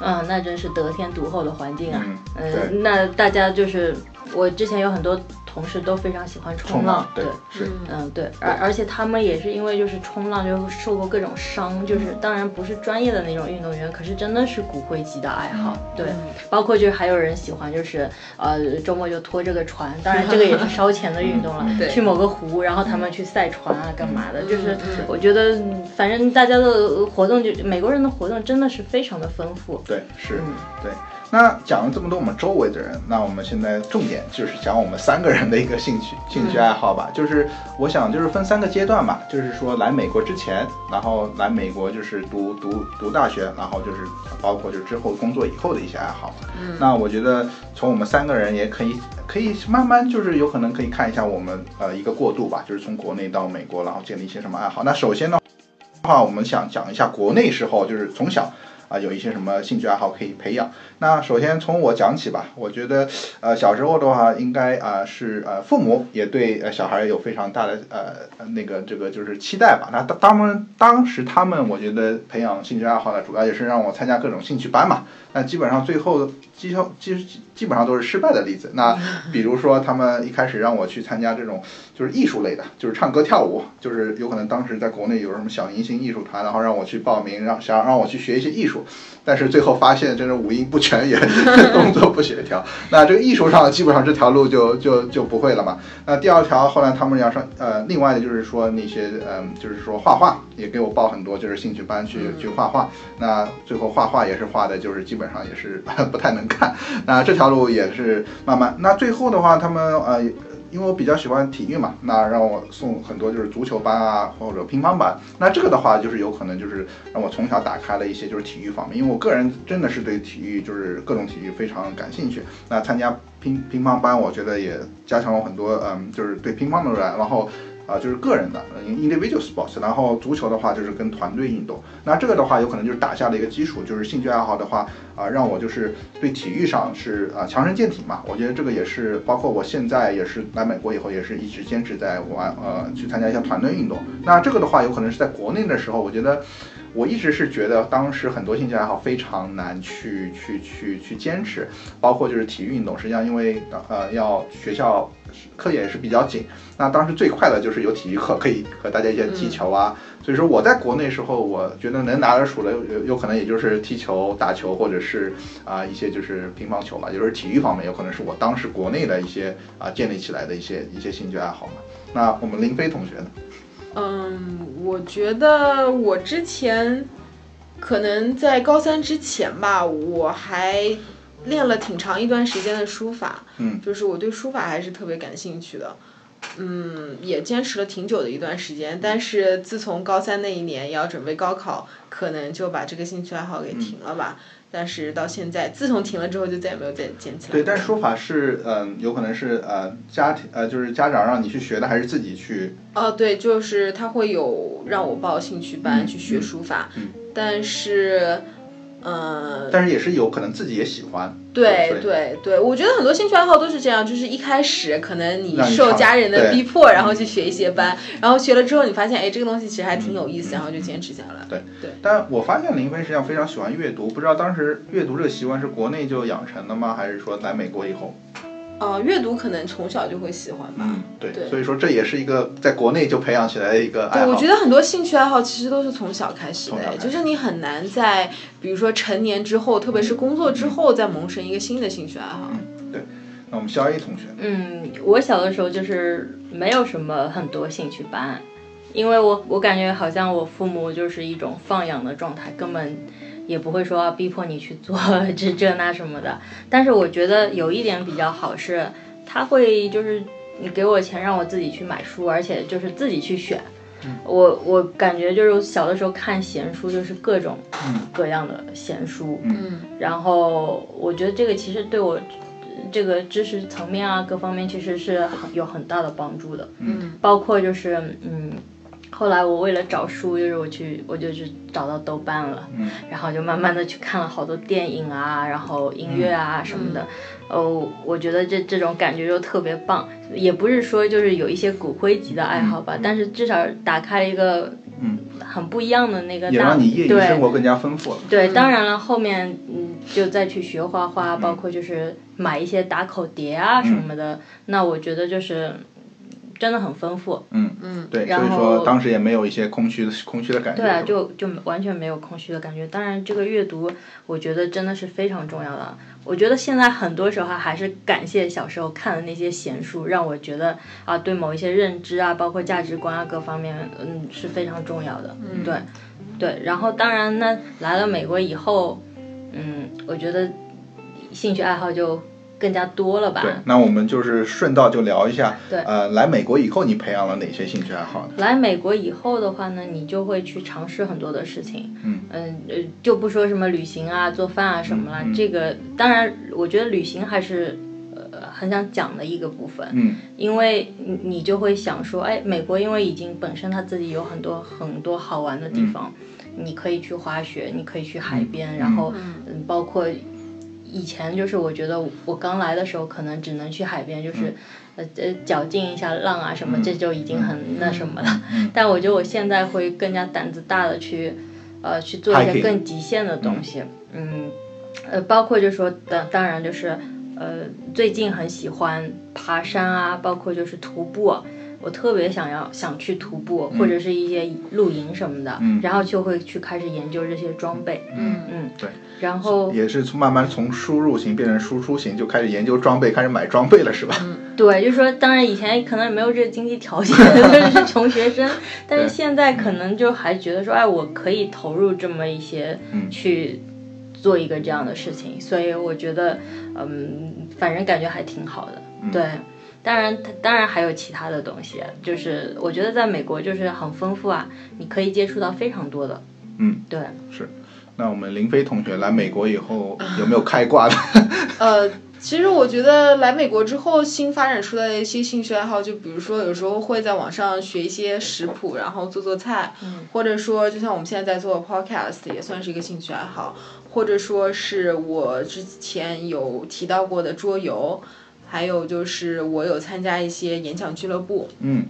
嗯，那真是得天独厚的环境啊，嗯，那大家就是我之前有很多。同事都非常喜欢冲浪，对，是，嗯，对，而而且他们也是因为就是冲浪就受过各种伤，就是当然不是专业的那种运动员，可是真的是骨灰级的爱好，对，包括就是还有人喜欢就是呃周末就拖这个船，当然这个也是 烧钱的运动了，去某个湖，然后他们去赛船啊干嘛的，就是我觉得反正大家的活动就美国人的活动真的是非常的丰富，对，是，对。那讲了这么多我们周围的人，那我们现在重点就是讲我们三个人的一个兴趣、兴趣爱好吧。就是我想就是分三个阶段吧，就是说来美国之前，然后来美国就是读读读大学，然后就是包括就之后工作以后的一些爱好。嗯，那我觉得从我们三个人也可以可以慢慢就是有可能可以看一下我们呃一个过渡吧，就是从国内到美国，然后建立一些什么爱好。那首先呢。话，我们想讲一下国内时候就是从小啊有一些什么兴趣爱好可以培养。那首先从我讲起吧，我觉得呃小时候的话，应该啊是呃父母也对呃小孩有非常大的呃那个这个就是期待吧。那当当们当时他们我觉得培养兴趣爱好呢，主要也是让我参加各种兴趣班嘛。那基本上最后基基基本上都是失败的例子。那比如说他们一开始让我去参加这种就是艺术类的，就是唱歌跳舞，就是有可能当时在国内有什么小明星艺术团，然后让我去报名，让想让我去学一些艺术，但是最后发现真是五音不全。全也 动作不协调，那这个艺术上基本上这条路就就就不会了嘛。那第二条后来他们要上呃，另外的就是说那些嗯，就是说画画也给我报很多就是兴趣班去去画画。那最后画画也是画的，就是基本上也是 不太能看。那这条路也是慢慢。那最后的话，他们呃。因为我比较喜欢体育嘛，那让我送很多就是足球班啊，或者乒乓班。那这个的话，就是有可能就是让我从小打开了一些就是体育方面，因为我个人真的是对体育就是各种体育非常感兴趣。那参加乒乒乓班，我觉得也加强了很多，嗯，就是对乒乓的热爱。然后。啊，就是个人的 individual sports，然后足球的话就是跟团队运动。那这个的话，有可能就是打下了一个基础，就是兴趣爱好的话，啊，让我就是对体育上是啊强身健体嘛。我觉得这个也是，包括我现在也是来美国以后，也是一直坚持在玩，呃，去参加一些团队运动。那这个的话，有可能是在国内的时候，我觉得我一直是觉得当时很多兴趣爱好非常难去去去去坚持，包括就是体育运动，实际上因为呃要学校。课也是比较紧，那当时最快的就是有体育课，可以和大家一些踢球啊。所以说我在国内时候，我觉得能拿得出的有有可能也就是踢球、打球，或者是啊一些就是乒乓球嘛，就是体育方面有可能是我当时国内的一些啊建立起来的一些一些兴趣爱好嘛。那我们林飞同学呢？嗯，我觉得我之前可能在高三之前吧，我还。练了挺长一段时间的书法，嗯，就是我对书法还是特别感兴趣的，嗯，也坚持了挺久的一段时间。但是自从高三那一年要准备高考，可能就把这个兴趣爱好给停了吧。但是到现在，自从停了之后，就再也没有再捡起来。对，但是书法是，嗯，有可能是呃家庭呃就是家长让你去学的，还是自己去？哦，对，就是他会有让我报兴趣班去学书法，但是。嗯，但是也是有可能自己也喜欢。对对对，我觉得很多兴趣爱好都是这样，就是一开始可能你受家人的逼迫，然后去学一些班，然后学了之后你发现，哎，这个东西其实还挺有意思，然后就坚持下来了。对对。但我发现林飞实际上非常喜欢阅读，不知道当时阅读这个习惯是国内就养成的吗？还是说来美国以后？呃，阅读可能从小就会喜欢吧。嗯，对，所以说这也是一个在国内就培养起来的一个爱好。对，我觉得很多兴趣爱好其实都是从小开始的，就是你很难在比如说成年之后，特别是工作之后再萌生一个新的兴趣爱好。对，那我们肖 A 同学。嗯，我小的时候就是没有什么很多兴趣班，因为我我感觉好像我父母就是一种放养的状态，根本。也不会说逼迫你去做 这这那什么的，但是我觉得有一点比较好是，他会就是你给我钱让我自己去买书，而且就是自己去选。我我感觉就是小的时候看闲书，就是各种各样的闲书。嗯，然后我觉得这个其实对我这个知识层面啊各方面其实是很有很大的帮助的。嗯，包括就是嗯。后来我为了找书，就是我去，我就去找到豆瓣了，然后就慢慢的去看了好多电影啊，然后音乐啊什么的，哦，我觉得这这种感觉就特别棒，也不是说就是有一些骨灰级的爱好吧，但是至少打开了一个很不一样的那个，也让你业余生活更加丰富了。对，当然了，后面嗯就再去学画画，包括就是买一些打口碟啊什么的，那我觉得就是。真的很丰富，嗯嗯，对，所以说当时也没有一些空虚的空虚的感觉。对啊，就就完全没有空虚的感觉。当然，这个阅读我觉得真的是非常重要的。我觉得现在很多时候还是感谢小时候看的那些闲书，让我觉得啊，对某一些认知啊，包括价值观啊各方面，嗯，是非常重要的。嗯，对，对。然后当然，呢来了美国以后，嗯，我觉得兴趣爱好就。更加多了吧？对，那我们就是顺道就聊一下。对，呃，来美国以后你培养了哪些兴趣爱好？来美国以后的话呢，你就会去尝试很多的事情。嗯嗯呃，就不说什么旅行啊、做饭啊什么了。这个当然，我觉得旅行还是呃很想讲的一个部分。嗯，因为你你就会想说，哎，美国因为已经本身它自己有很多很多好玩的地方，你可以去滑雪，你可以去海边，然后嗯，包括以前就是我觉得我刚来的时候可能只能去海边，就是呃呃脚进一下浪啊什么，这就已经很那什么了。但我觉得我现在会更加胆子大的去呃去做一些更极限的东西，嗯。呃，包括就是说，当当然就是，呃，最近很喜欢爬山啊，包括就是徒步，我特别想要想去徒步，或者是一些露营什么的，嗯。然后就会去开始研究这些装备，嗯。嗯，对，然后也是从慢慢从输入型变成输出型，就开始研究装备，开始买装备了，是吧？嗯对，就是说，当然以前可能也没有这个经济条件，是穷学生，但是现在可能就还觉得说，哎，我可以投入这么一些嗯去做一个这样的事情，所以我觉得，嗯，反正感觉还挺好的，嗯对。当然，当然还有其他的东西，就是我觉得在美国就是很丰富啊，你可以接触到非常多的，嗯，对。是。那我们林飞同学来美国以后有没有开挂的？呃，其实我觉得来美国之后新发展出来的一些兴趣爱好，就比如说有时候会在网上学一些食谱，然后做做菜，或者说就像我们现在在做 podcast 也算是一个兴趣爱好，或者说是我之前有提到过的桌游，还有就是我有参加一些演讲俱乐部，嗯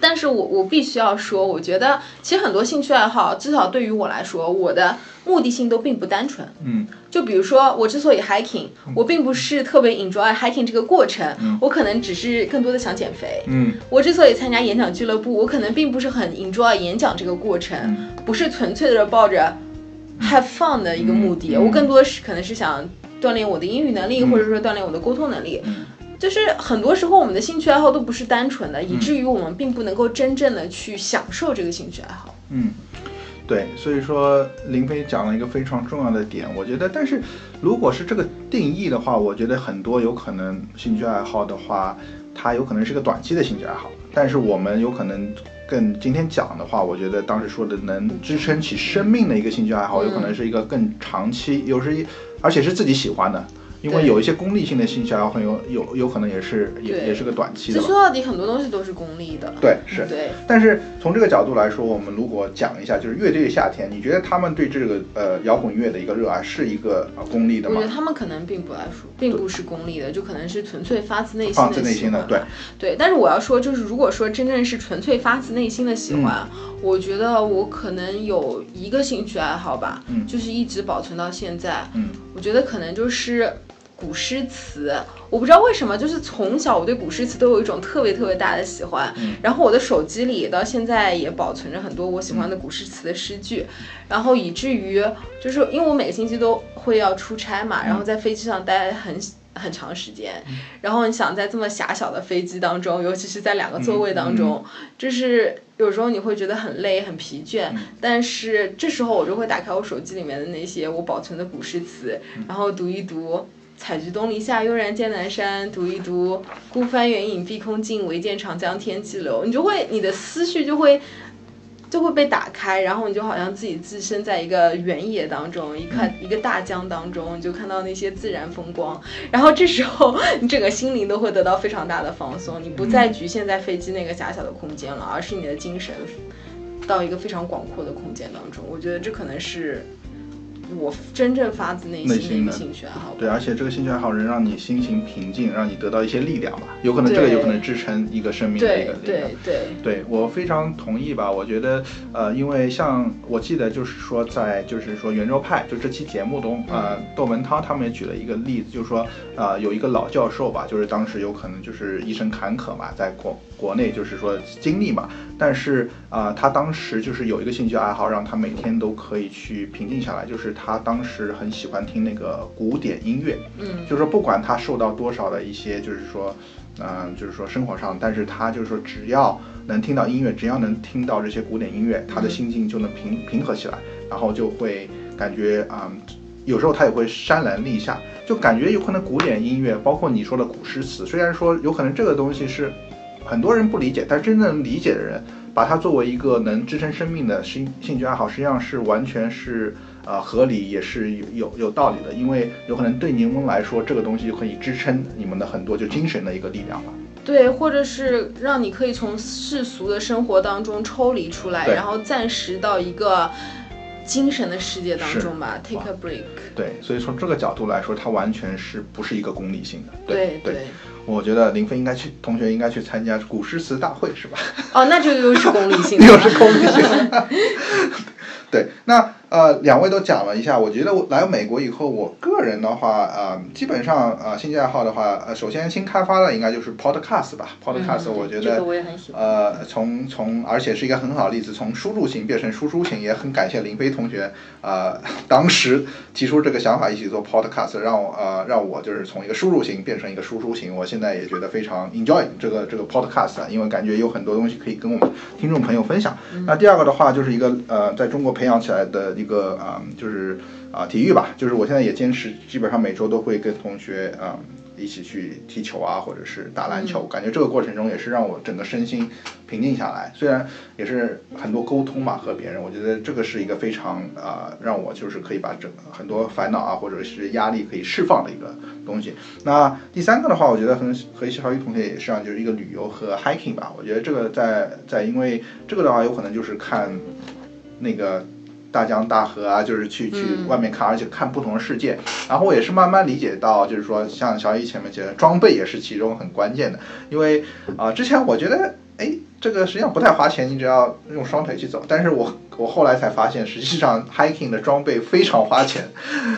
但是我我必须要说，我觉得其实很多兴趣爱好，至少对于我来说，我的目的性都并不单纯。嗯。就比如说，我之所以 hiking，我并不是特别 enjoy hiking 这个过程，我可能只是更多的想减肥。嗯。我之所以参加演讲俱乐部，我可能并不是很 enjoy 演讲这个过程，不是纯粹的抱着 have fun 的一个目的，嗯。我更多是可能是想锻炼我的英语能力，或者说锻炼我的沟通能力。就是很多时候我们的兴趣爱好都不是单纯的，以至于我们并不能够真正的去享受这个兴趣爱好。嗯，对，所以说林飞讲了一个非常重要的点，我觉得，但是如果是这个定义的话，我觉得很多有可能兴趣爱好的话，它有可能是个短期的兴趣爱好，但是我们有可能更今天讲的话，我觉得当时说的能支撑起生命的一个兴趣爱好，有可能是一个更长期，有时而且是自己喜欢的。因为有一些功利性的兴趣爱好，很有有有可能也是也也是个短期其的其。实说到底，很多东西都是功利的。对，是。对，但是从这个角度来说，我们如果讲一下，就是乐队夏天，你觉得他们对这个呃摇滚乐的一个热爱是一个呃功利的吗我觉得？他们可能并不爱说，并不是功利的，就可能是纯粹发自内心发的自内心的，对喜欢，对。但是我要说，就是如果说真正是纯粹发自内心的喜欢，我觉得我可能有一个兴趣爱好吧，嗯就是一直保存到现在。嗯，我觉得可能就是古诗词，我不知道为什么，就是从小我对古诗词都有一种特别特别大的喜欢。嗯然后我的手机里到现在也保存着很多我喜欢的古诗词的诗句，然后以至于就是因为我每个星期都会要出差嘛，然后在飞机上待很。很长时间，然后你想在这么狭小的飞机当中，尤其是在两个座位当中，就是有时候你会觉得很累、很疲倦，但是这时候我就会打开我手机里面的那些我保存的古诗词，然后读一读。采菊东篱下，悠然见南山。读一读，孤帆远影碧空尽，唯见长江天际流。你就会，你的思绪就会就会被打开，然后你就好像自己置身在一个原野当中，一看一个大江当中，你就看到那些自然风光，然后这时候你整个心灵都会得到非常大的放松，你不再局限在飞机那个狭小的空间了，而是你的精神到一个非常广阔的空间当中。我觉得这可能是我真正发自内心的兴趣爱好。对，而且这个兴趣爱好能让你心情平静，让你得到一些力量吧。有可能这个有可能支撑一个生命的一对个力量。对对，对我非常同意吧，我觉得，呃，因为像我记得就是说，在就是说圆桌派就这期节目中，呃，窦文涛他们也举了一个例子，就是说，呃，有一个老教授吧，就是当时有可能就是一生坎坷嘛，在国国内就是说经历嘛，但是啊、呃他当时就是有一个兴趣爱好，让他每天都可以去平静下来，就是他当时很喜欢听那个古典音乐，嗯。就是说不管他受到多少的一些，就是说，嗯、就是说生活上，但是他就是说只要能听到音乐，只要能听到这些古典音乐，他的心境就能平平和起来，然后就会感觉啊、嗯有时候他也会潸然泪下，就感觉有可能古典音乐，包括你说的古诗词，虽然说有可能这个东西是很多人不理解，但真正理解的人，把它作为一个能支撑生命的兴兴趣爱好，实际上是完全是呃合理，也是有有有道理的，因为有可能对柠檬来说，这个东西就可以支撑你们的很多就精神的一个力量吧。对，或者是让你可以从世俗的生活当中抽离出来，然后暂时到一个精神的世界当中吧，take a break。对，所以从这个角度来说，它完全是不是一个功利性的。对对，我觉得林飞应该去，同学应该去参加古诗词大会，是吧？哦，那就又是功利性的 又。是功利性的。对，那呃，两位都讲了一下，我觉得我来美国以后，我个人的话，呃，基本上呃，兴趣爱好的话，呃，首先新开发的应该就是 podcast 吧，podcast，、嗯我觉得这个我也很喜欢。呃，从从而且是一个很好的例子，从输入型变成输出型，也很感谢林飞同学，呃，当时提出这个想法一起做 podcast，让我呃让我就是从一个输入型变成一个输出型，我现在也觉得非常 enjoy 这个这个 podcast，啊因为感觉有很多东西可以跟我们听众朋友分享。那第二个的话，就是一个呃在中国培养起来的一个啊、就是啊、体育吧，就是我现在也坚持，基本上每周都会跟同学啊。一起去踢球啊，或者是打篮球，感觉这个过程中也是让我整个身心平静下来。虽然也是很多沟通嘛，和别人，我觉得这个是一个非常啊、呃让我就是可以把整很多烦恼啊，或者是压力可以释放的一个东西。那第三个的话，我觉得和和小雨同学也是啊，就是一个旅游和 hiking 吧。我觉得这个在在因为这个的话，有可能就是看那个。大江大河啊，就是去去嗯外面看，而且看不同的世界。然后我也是慢慢理解到，就是说像小雨前面讲的，装备也是其中很关键的。因为啊、之前我觉得，哎，这个实际上不太花钱，你只要用双腿去走。但是我我后来才发现，实际上 hiking 的装备非常花钱，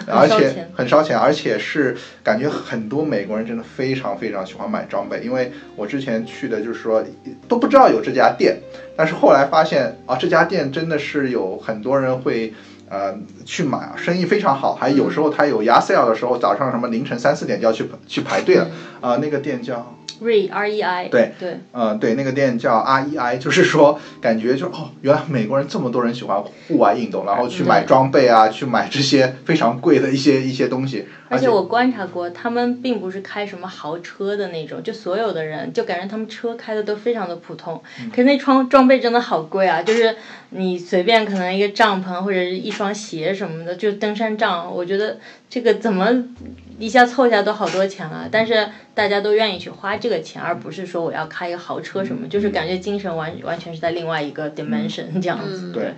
而且很烧钱，而且是感觉很多美国人真的非常非常喜欢买装备。因为我之前去的就是说都不知道有这家店，但是后来发现啊，这家店真的是有很多人会。呃，去买啊，生意非常好，还有时候他有压 sale 的时候，早上什么凌晨三四点就要去去排队了。啊、那个店叫 Re R E I 对对，呃，对，那个店叫 REI，就是说感觉就哦，原来美国人这么多人喜欢户外运动，然后去买嗯。装备啊，去买这些非常贵的一些一些东西，而且我观察过，他们并不是开什么豪车的那种，就所有的人就感觉他们车开的都非常的普通，嗯。可是那装装备真的好贵啊！就是你随便可能一个帐篷或者是一双鞋什么的，就登山杖，我觉得这个怎么一下凑下都好多钱了，但是大家都愿意去花这个钱，而不是说我要开一个豪车什么，就是感觉精神完完全是在另外一个 dimension 这样子。嗯对，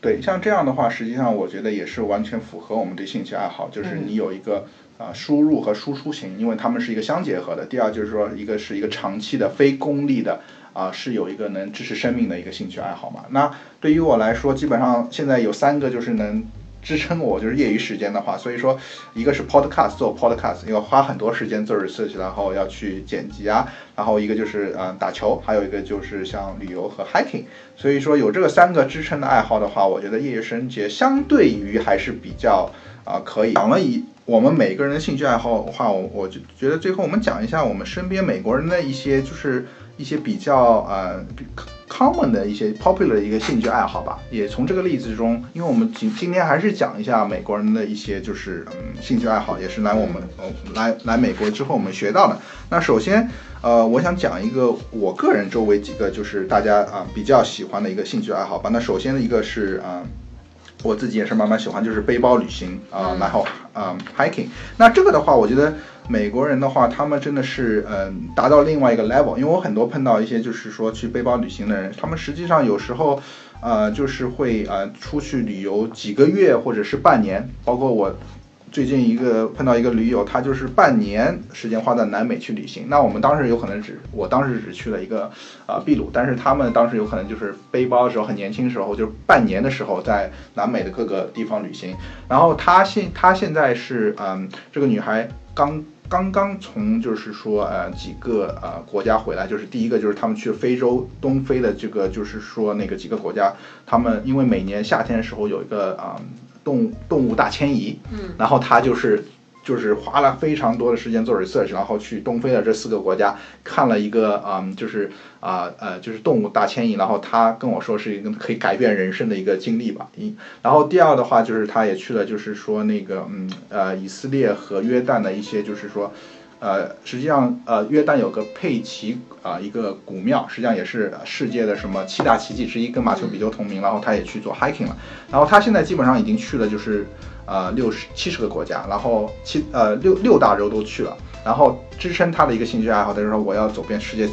对，像这样的话，实际上我觉得也是完全符合我们的兴趣爱好，就是你有一个啊、呃输入和输出型，因为它们是一个相结合的。第二就是说，一个是一个长期的非功利的啊、是有一个能支持生命的一个兴趣爱好嘛。那对于我来说，基本上现在有三个就是能。支撑我就是业余时间的话，所以说一个是 podcast 做 podcast，要花很多时间做 research，然后要去剪辑啊，然后一个就是嗯打球，还有一个就是像旅游和 hiking。所以说有这个三个支撑的爱好的话，我觉得业余生节相对于还是比较啊、可以。讲了以我们每个人的兴趣爱好的话，我我就觉得最后我们讲一下我们身边美国人的一些就是一些比较呃比 common 的一些 popular 的一个兴趣爱好吧。也从这个例子中，因为我们今今天还是讲一下美国人的一些就是嗯兴趣爱好，也是来我们呃来来美国之后我们学到的。那首先。呃，我想讲一个我个人周围几个就是大家啊、比较喜欢的一个兴趣爱好吧。那首先的一个是啊、我自己也是慢慢喜欢，就是背包旅行啊、然后啊、hiking。那这个的话，我觉得美国人的话，他们真的是嗯、达到另外一个 level。因为我很多碰到一些就是说去背包旅行的人，他们实际上有时候呃就是会呃出去旅游几个月或者是半年，包括我。最近一个碰到一个驴友，他就是半年时间花在南美去旅行。那我们当时有可能只，我当时只去了一个啊秘鲁，但是他们当时有可能就是背包的时候很年轻的时候，就是半年的时候在南美的各个地方旅行。然后他现他现在是嗯，这个女孩刚刚刚从就是说呃几个呃国家回来，就是第一个就是他们去非洲东非的这个就是说那个几个国家，他们因为每年夏天的时候有一个啊、动动物大迁移，嗯，然后他就是就是花了非常多的时间做 research，然后去东非的这四个国家看了一个嗯，就是啊呃就是动物大迁移，然后他跟我说是一个可以改变人生的一个经历吧。一，然后第二的话就是他也去了，就是说那个嗯呃以色列和约旦的一些就是说。呃，实际上呃，约旦有个佩奇啊、一个古庙，实际上也是世界的什么七大奇迹之一，跟马丘比丘同名。然后他也去做 hiking 了，然后他现在基本上已经去了就是呃六十七十个国家，然后七呃六六大洲都去了。然后支撑他的一个兴趣爱好，他就说我要走遍世界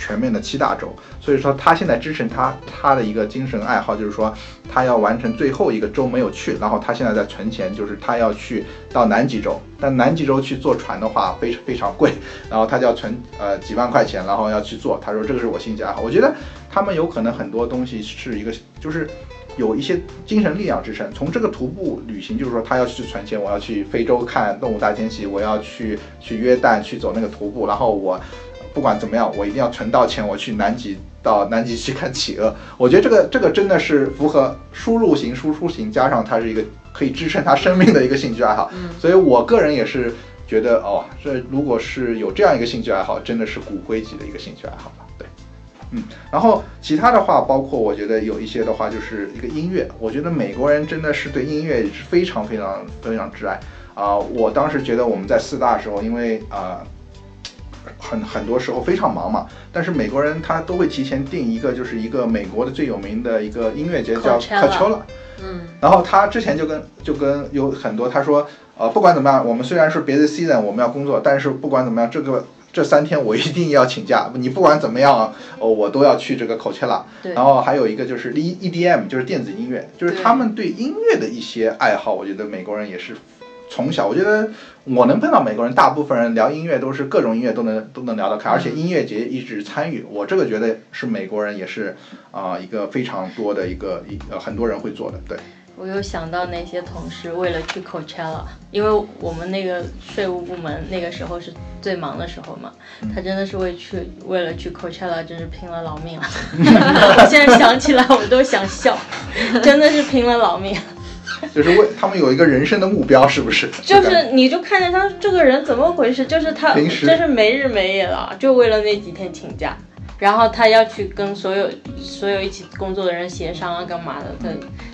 全面的七大洲。所以说他现在支撑他他的一个精神爱好，就是说他要完成最后一个州没有去，然后他现在在存钱，就是他要去到南极洲，但南极洲去坐船的话非常非常贵，然后他就要存呃几万块钱，然后要去做。他说这个是我兴趣爱好，我觉得他们有可能很多东西是一个就是。有一些精神力量支撑。从这个徒步旅行，就是说他要去存钱，我要去非洲看动物大迁徙，我要去去约旦去走那个徒步，然后我不管怎么样，我一定要存到钱，我去南极到南极去看企鹅。我觉得这个这个真的是符合输入型、输出型，加上它是一个可以支撑他生命的一个兴趣爱好。所以我个人也是觉得，哦，这如果是有这样一个兴趣爱好，真的是骨灰级的一个兴趣爱好吧？对。嗯，然后其他的话，包括我觉得有一些的话，就是一个音乐。我觉得美国人真的是对音乐是非常非常非常挚爱啊、我当时觉得我们在四大的时候，因为啊、很很多时候非常忙嘛，但是美国人他都会提前定一个，就是一个美国的最有名的一个音乐节叫 Coachella。嗯，然后他之前就跟就跟有很多他说，呃，不管怎么样，我们虽然是别的 season 我们要工作，但是不管怎么样，这个这三天我一定要请假。你不管怎么样啊，哦，我都要去这个 Coachella。对然后还有一个就是 E EDM，就是电子音乐，就是他们对音乐的一些爱好，我觉得美国人也是从小，我觉得我能碰到美国人，大部分人聊音乐都是各种音乐都能都能聊得开，而且音乐节一直参与，我这个觉得是美国人也是啊、一个非常多的一个一呃很多人会做的，对。我又想到那些同事为了去 Coachella，因为我们那个税务部门那个时候是最忙的时候嘛，他真的是为去为了去 Coachella 真是拼了老命了。我现在想起来我都想笑，真的是拼了老命。就是为他们有一个人生的目标，是不是？就是你就看见他这个人怎么回事，就是他平时。真是没日没夜了，就为了那几天请假，然后他要去跟所有所有一起工作的人协商啊，干嘛的，他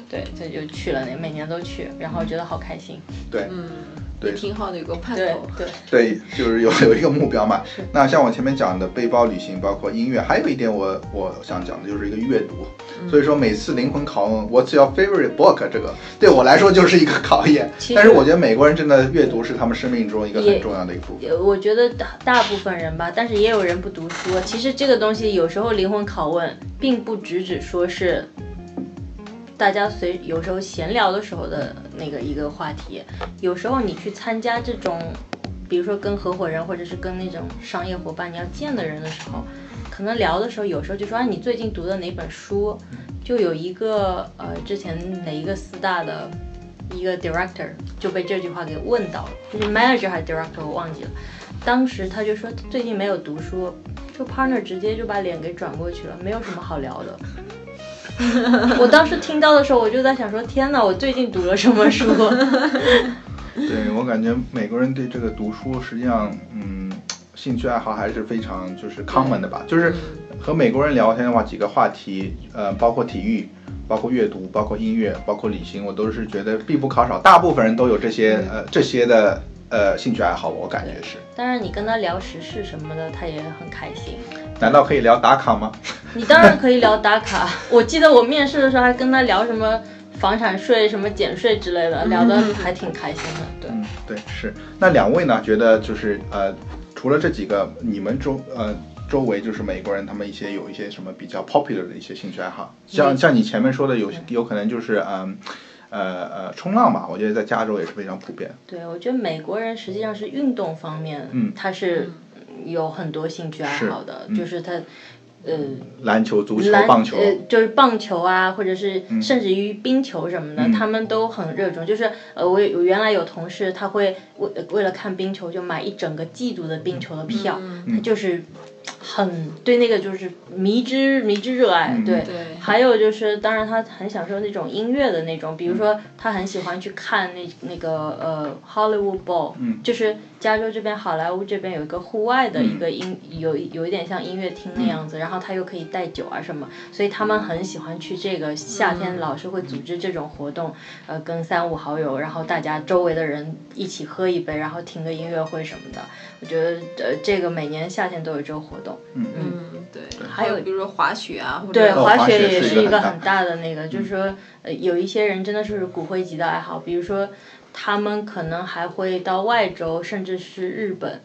对他就去了，那每年都去，然后觉得好开心，对。嗯，对也挺好的，有个盼头。对，对，就是有有一个目标嘛。那像我前面讲的背包旅行，包括音乐，还有一点我我想讲的就是一个阅读。所以说每次灵魂拷问 What's your favorite book 这个对我来说就是一个考验。但是我觉得美国人真的阅读是他们生命中一个很重要的一部分。呃我觉得大大部分人吧，但是也有人不读书。其实这个东西有时候灵魂拷问，并不只只说是大家随有时候闲聊的时候的那个一个话题，有时候你去参加这种，比如说跟合伙人或者是跟那种商业伙伴你要见的人的时候，可能聊的时候有时候就说啊你最近读的哪本书，就有一个呃之前哪一个四大的。一个 director 就被这句话给问到了，就是 manager 还是 director 我忘记了。当时他就说最近没有读书，就 partner 直接就把脸给转过去了，没有什么好聊的。我当时听到的时候，我就在想说，天哪，我最近读了什么书？对我感觉美国人对这个读书，实际上，嗯，兴趣爱好还是非常就是 common 的吧。就是和美国人聊天的话，几个话题，呃，包括体育，包括阅读，包括音乐，包括旅行，我都是觉得必不可少。大部分人都有这些呃这些的呃兴趣爱好，我感觉是。当然，你跟他聊时事什么的，他也很开心。难道可以聊打卡吗？你当然可以聊打卡。我记得我面试的时候还跟他聊什么房产税、什么减税之类的，聊得还挺开心的。对。嗯，对，是。那两位呢？觉得就是呃，除了这几个，你们周呃周围就是美国人，他们一些有一些什么比较 popular 的一些兴趣爱好？像像你前面说的有，有可能就是嗯呃呃冲浪吧，我觉得在加州也是非常普遍。对，我觉得美国人实际上是运动方面，嗯他是有很多兴趣爱好的，就是他，呃，篮球、足球、棒球，呃，就是棒球啊，或者是嗯。甚至于冰球什么的，他们都很热衷。就是呃，我我原来有同事，他会为为了看冰球就买一整个季度的冰球的票，嗯。他就是很对那个就是迷之迷之热爱，对。对，还有就是，当然他很享受那种音乐的那种，比如说他很喜欢去看那那个呃 Hollywood Bowl，、就是加州这边好莱坞这边有一个户外的一个音，有有一点像音乐厅那样子，然后他又可以带酒啊什么，所以他们很喜欢去这个夏天老是会组织这种活动，呃，跟三五好友，然后大家周围的人一起喝一杯，然后听个音乐会什么的，我觉得呃这个每年夏天都有这个活动。嗯，对，还有比如说滑雪啊，或者对，哦滑滑雪也是一个很大的那个，就是说，呃，有一些人真的是骨灰级的爱好，比如说，他们可能还会到外州，甚至是日本，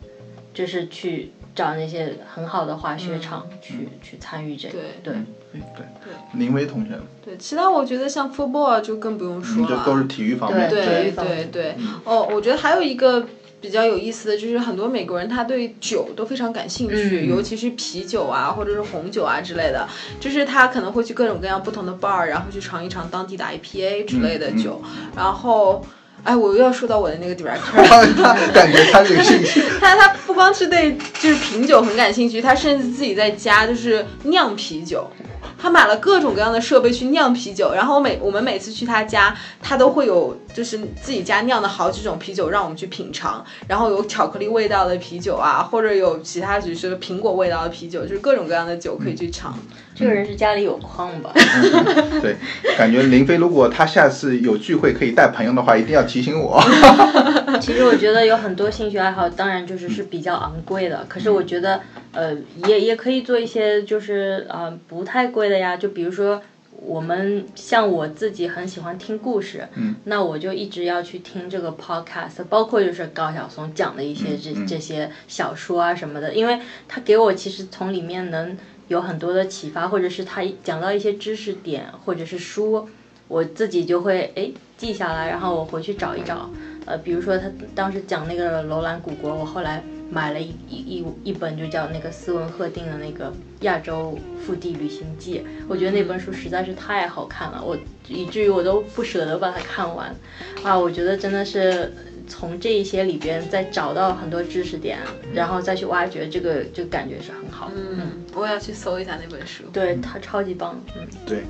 就是去找那些很好的滑雪场去、去参与这个。对。对，对林威同学，对，其他我觉得像 football 就更不用说了，这都是体育方面。对对对对，哦，我觉得还有一个比较有意思的就是，很多美国人他对酒都非常感兴趣，嗯尤其是啤酒啊，或者是红酒啊之类的，就是他可能会去各种各样不同的 bar，然后去尝一尝当地的 IPA 之类的酒，然后。哎，我又要说到我的那个 director，他 感觉他这个兴趣，他他不光是对就是品酒很感兴趣，他甚至自己在家就是酿啤酒。他买了各种各样的设备去酿啤酒，然后每我们每次去他家，他都会有就是自己家酿的好几种啤酒让我们去品尝，然后有巧克力味道的啤酒啊，或者有其他就是苹果味道的啤酒，就是各种各样的酒可以去尝。这个人是家里有矿吧？对，感觉林飞如果他下次有聚会可以带朋友的话，一定要提醒我。其实我觉得有很多兴趣爱好，当然就是是比较昂贵的。可是我觉得，呃，也也可以做一些就是呃不太贵的呀。就比如说，我们像我自己很喜欢听故事，嗯，那我就一直要去听这个 podcast，包括就是高晓松讲的一些这、嗯。这些小说啊什么的，因为他给我其实从里面能有很多的启发，或者是他讲到一些知识点或者是书，我自己就会哎记下来，然后我回去找一找。呃，比如说他当时讲那个楼兰古国，我后来买了一一一一本就叫那个斯文赫定的那个《亚洲腹地旅行记》，我觉得那本书实在是太好看了，我以至于我都不舍得把它看完。啊，我觉得真的是从这一些里边再找到很多知识点，然后再去挖掘，这个这个感觉是很好的。嗯，我要去搜一下那本书。对，它超级棒。嗯，对，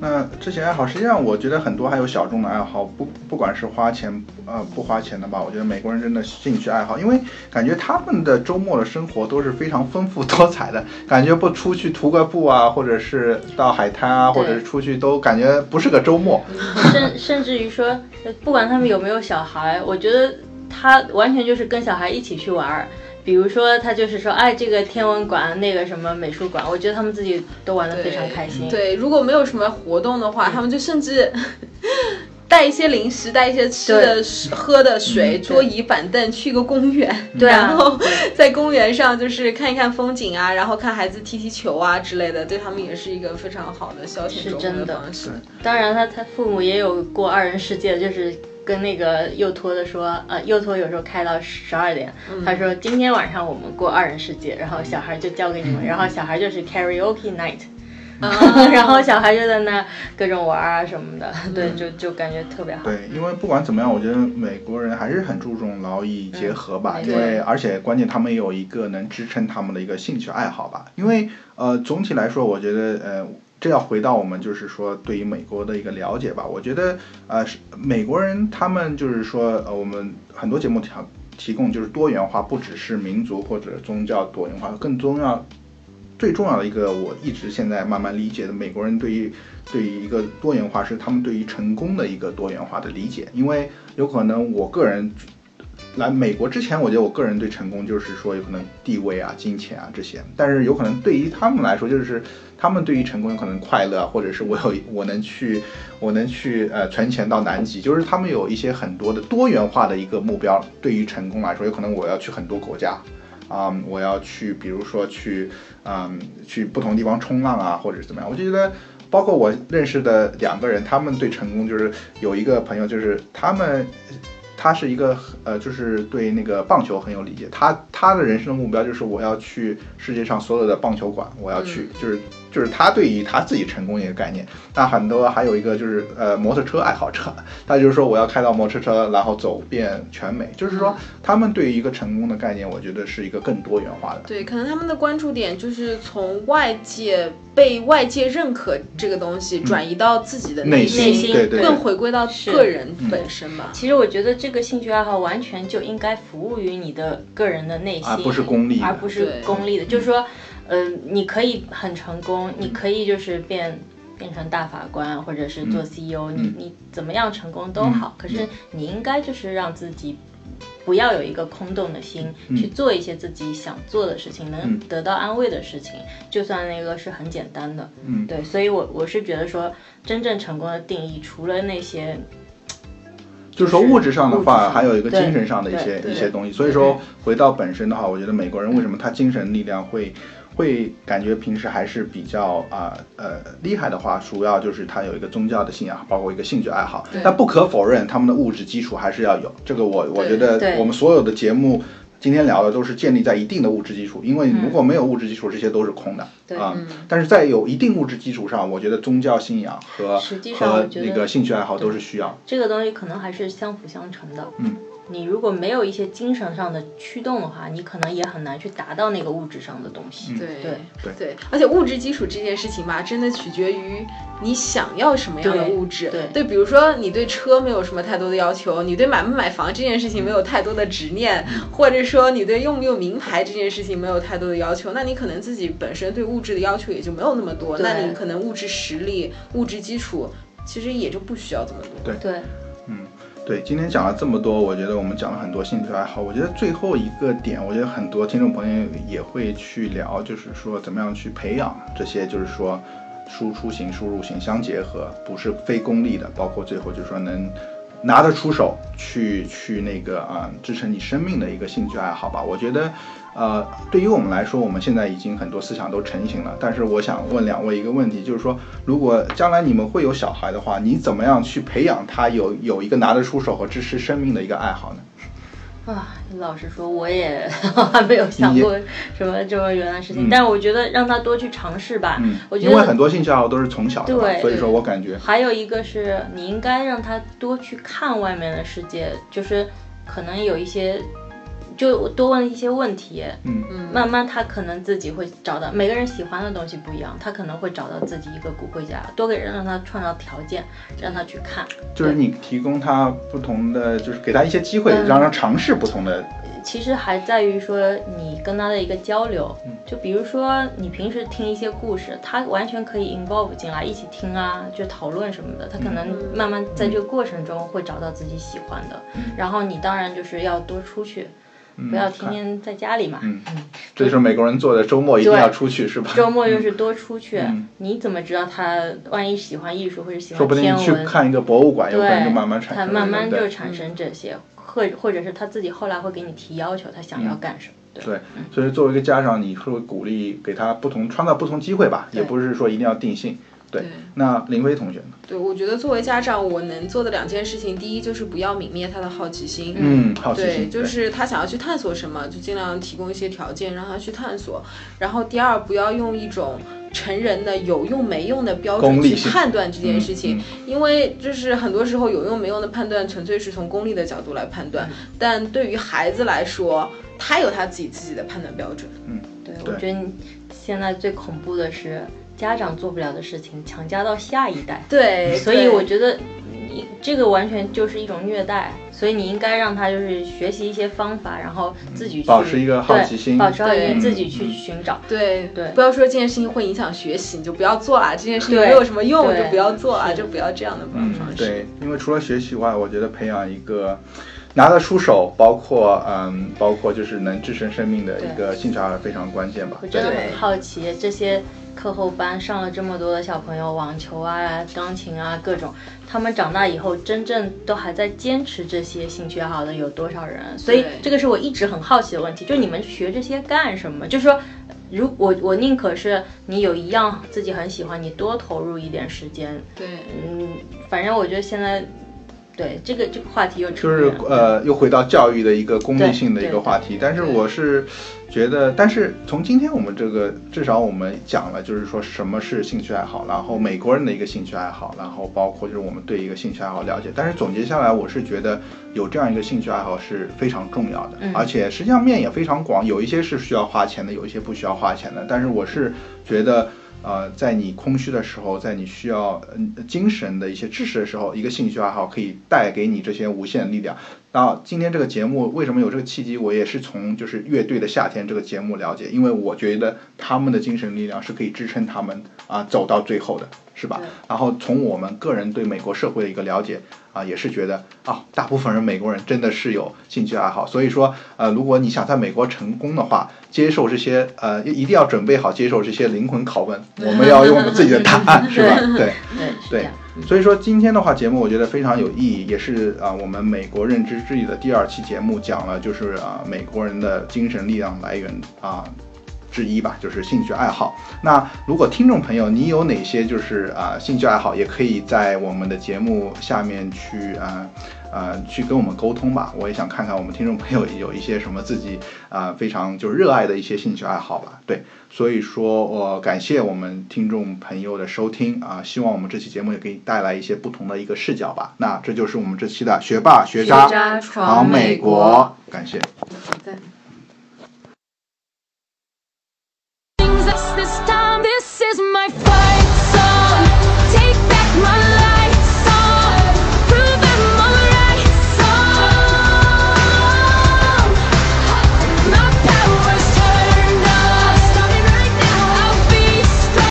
那这些爱好，实际上我觉得很多还有小众的爱好，不不管是花钱呃不花钱的吧，我觉得美国人真的兴趣爱好，因为感觉他们的周末的生活都是非常丰富多彩的，感觉不出去徒个步啊，或者是到海滩啊，或者是出去都感觉不是个周末。甚甚至于说，呃不管他们有没有小孩，我觉得他完全就是跟小孩一起去玩儿。比如说，他就是说，哎，这个天文馆，那个什么美术馆，我觉得他们自己都玩的非常开心。对，如果没有什么活动的话，他们就甚至带一些零食，带一些吃的、喝的水，桌椅板凳，去个公园，对啊然后在公园上就是看一看风景啊，然后看孩子踢踢球啊之类的，对他们也是一个非常好的消遣是真的。方式。当然他他父母也有过二人世界，就是跟那个幼托的说，呃，幼托有时候开到十二点，他说今天晚上我们过二人世界，然后小孩就交给你们，然后小孩就是 karaoke night。然后小孩就在那各种玩啊什么的，对，就就感觉特别好。对，因为不管怎么样，我觉得美国人还是很注重劳逸结合吧，嗯因为而且关键他们有一个能支撑他们的一个兴趣爱好吧。因为呃，总体来说，我觉得呃，这要回到我们就是说对于美国的一个了解吧。我觉得呃，是美国人他们就是说呃，我们很多节目提提供就是多元化，不只是民族或者宗教多元化，更重要。最重要的一个，我一直现在慢慢理解的，美国人对于对于一个多元化是他们对于成功的一个多元化的理解，因为有可能我个人来美国之前，我觉得我个人对成功就是说有可能地位啊、金钱啊这些，但是有可能对于他们来说，就是他们对于成功有可能快乐，或者是我有我能去我能去呃存钱到南极，就是他们有一些很多的多元化的一个目标。对于成功来说，有可能我要去很多国家。啊、我要去，比如说去，嗯，去不同地方冲浪啊，或者是怎么样？我就觉得，包括我认识的两个人，他们对成功就是有一个朋友，就是他们，他是一个呃，就是对那个棒球很有理解。他他的人生的目标就是我要去世界上所有的棒球馆，我要去，就是就是他对于他自己成功一个概念。那很多还有一个就是呃摩托车爱好者，他就是说我要开到摩托车，然后走遍全美。就是说他们对于一个成功的概念，我觉得是一个更多元化的。对，可能他们的关注点就是从外界被外界认可这个东西转移到自己的内心，心对对更回归到个人本身吧。其实我觉得这个兴趣爱好完全就应该服务于你的个人的内心，而不是功利的，而不是功利的。就是说，呃，你可以很成功，你可以就是变变成大法官，或者是做 CEO，你你怎么样成功都好。可是你应该就是让自己不要有一个空洞的心，去做一些自己想做的事情，能得到安慰的事情，就算那个是很简单的。嗯，对，所以我我是觉得说，真正成功的定义，除了那些。就是说物质上的话，还有一个精神上的一些一些东西。所以说回到本身的话，我觉得美国人为什么他精神力量会会感觉平时还是比较啊呃厉害的话，主要就是他有一个宗教的信仰，包括一个兴趣爱好。但不可否认，他们的物质基础还是要有。这个我我觉得对我们所有的节目。今天聊的都是建立在一定的物质基础，因为如果没有物质基础，这些都是空的对啊。但是在有一定物质基础上，我觉得宗教信仰和实际上和那个兴趣爱好都是需要。这个东西可能还是相辅相成的。嗯，你如果没有一些精神上的驱动的话，你可能也很难去达到那个物质上的东西。对对对对，而且物质基础这件事情吧，真的取决于你想要什么样的物质。对比如说你对车没有什么太多的要求，你对买不买房这件事情没有太多的执念，或者说你对用不用名牌这件事情没有太多的要求，那你可能自己本身对物质的要求也就没有那么多，那你可能物质实力、物质基础其实也就不需要这么多。对，对，对今天讲了这么多，我觉得我们讲了很多兴趣爱好。我觉得最后一个点，我觉得很多听众朋友也会去聊，就是说怎么样去培养这些，就是说输出型、输入型相结合，不是非功利的，包括最后就是说能拿得出手去去那个啊、支撑你生命的一个兴趣爱好吧。我觉得。呃，对于我们来说，我们现在已经很多思想都成型了。但是我想问两位一个问题，就是说，如果将来你们会有小孩的话，你怎么样去培养他有有一个拿得出手和支持生命的一个爱好呢？啊，老实说，我也还没有想过什么这么远的事情，但是我觉得让他多去尝试吧。嗯，我觉得因为很多兴趣爱好都是从小对所以说我感觉，还有一个是你应该让他多去看外面的世界，就是可能有一些。就多问一些问题，嗯嗯慢慢他可能自己会找到每个人喜欢的东西不一样，他可能会找到自己一个骨灰家，多给人让他创造条件，让他去看。就是你提供他不同的，就是给他一些机会，嗯让他尝试不同的。其实还在于说你跟他的一个交流，嗯就比如说你平时听一些故事，他完全可以 involve 进来一起听啊，就讨论什么的，他可能慢慢在这个过程中会找到自己喜欢的。嗯然后你当然就是要多出去，不要天天在家里嘛。嗯，这就是美国人做的，周末一定要出去，是吧？周末就是多出去，嗯你怎么知道他万一喜欢艺术或者喜欢说不定？去看一个博物馆，有可能就，慢慢产生他，慢慢就产生这些，或或者是他自己后来会给你提要求，他想要干什么。对对，所以作为一个家长，你会鼓励给他不同创造不同机会吧，也不是说一定要定性。对，对那林飞同学呢？对，我觉得作为家长，我能做的两件事情，第一就是不要泯灭他的好奇心。嗯，好奇对，就是他想要去探索什么，就尽量提供一些条件让他去探索。然后第二，不要用一种成人的有用没用的标准去判断这件事情，嗯因为就是很多时候有用没用的判断纯粹是从功利的角度来判嗯断，但对于孩子来说，他有他自己自己的判断标准。嗯，对我觉得你现在最恐怖的是家长做不了的事情强加到下一代，对，所以我觉得你这个完全就是一种虐待。所以你应该让他就是学习一些方法，然后自己去保持一个好奇心。对保持好奇心，自己去寻找。对对。不要说这件事情会影响学习，你就不要做啦；这件事情没有什么用，就不要做啊，就不要这样的嗯方式。对，因为除了学习外，我觉得培养一个拿得出手，包括嗯，包括就是能支撑生命的一个兴趣爱好非常关键吧。我真的很好奇，这些课后班上了这么多的小朋友，网球啊、钢琴啊各种，他们长大以后真正都还在坚持这些兴趣爱好的有多少人？所以这个是我一直很好奇的问题，就是你们学这些干什么？就是说。如我我宁可是你有一样自己很喜欢，你多投入一点时间。对嗯，反正我觉得现在对这个这个话题又就是呃，又回到教育的一个功利性的一个话题。但是我是觉得，但是从今天我们这个至少我们讲了，就是说什么是兴趣爱好，然后美国人的一个兴趣爱好，然后包括就是我们对一个兴趣爱好了解。但是总结下来，我是觉得有这样一个兴趣爱好是非常重要的，嗯而且实际上面也非常广，有一些是需要花钱的，有一些不需要花钱的。但是我是觉得。呃，在你空虚的时候，在你需要嗯精神的一些支持的时候，一个兴趣爱好可以带给你这些无限的力量。那今天这个节目为什么有这个契机？我也是从就是乐队的夏天这个节目了解，因为我觉得他们的精神力量是可以支撑他们啊走到最后的，是吧？然后从我们个人对美国社会的一个了解啊，也是觉得啊，大部分人美国人真的是有兴趣爱好，所以说呃，如果你想在美国成功的话，接受这些呃一定要准备好接受这些灵魂拷问，我们要用我们自己的答案，是吧？对。对对样。所以说今天的话节目我觉得非常有意义，也是啊、我们美国认知之旅的第二期节目讲了就是啊、美国人的精神力量来源啊。之一吧，就是兴趣爱好。那如果听众朋友你有哪些就是啊、兴趣爱好，也可以在我们的节目下面去啊呃去跟我们沟通吧。我也想看看我们听众朋友有一些什么自己啊、非常就热爱的一些兴趣爱好吧。对，所以说我、感谢我们听众朋友的收听啊、希望我们这期节目也可以带来一些不同的一个视角吧。那这就是我们这期的学霸学渣闯美国，感谢。This is my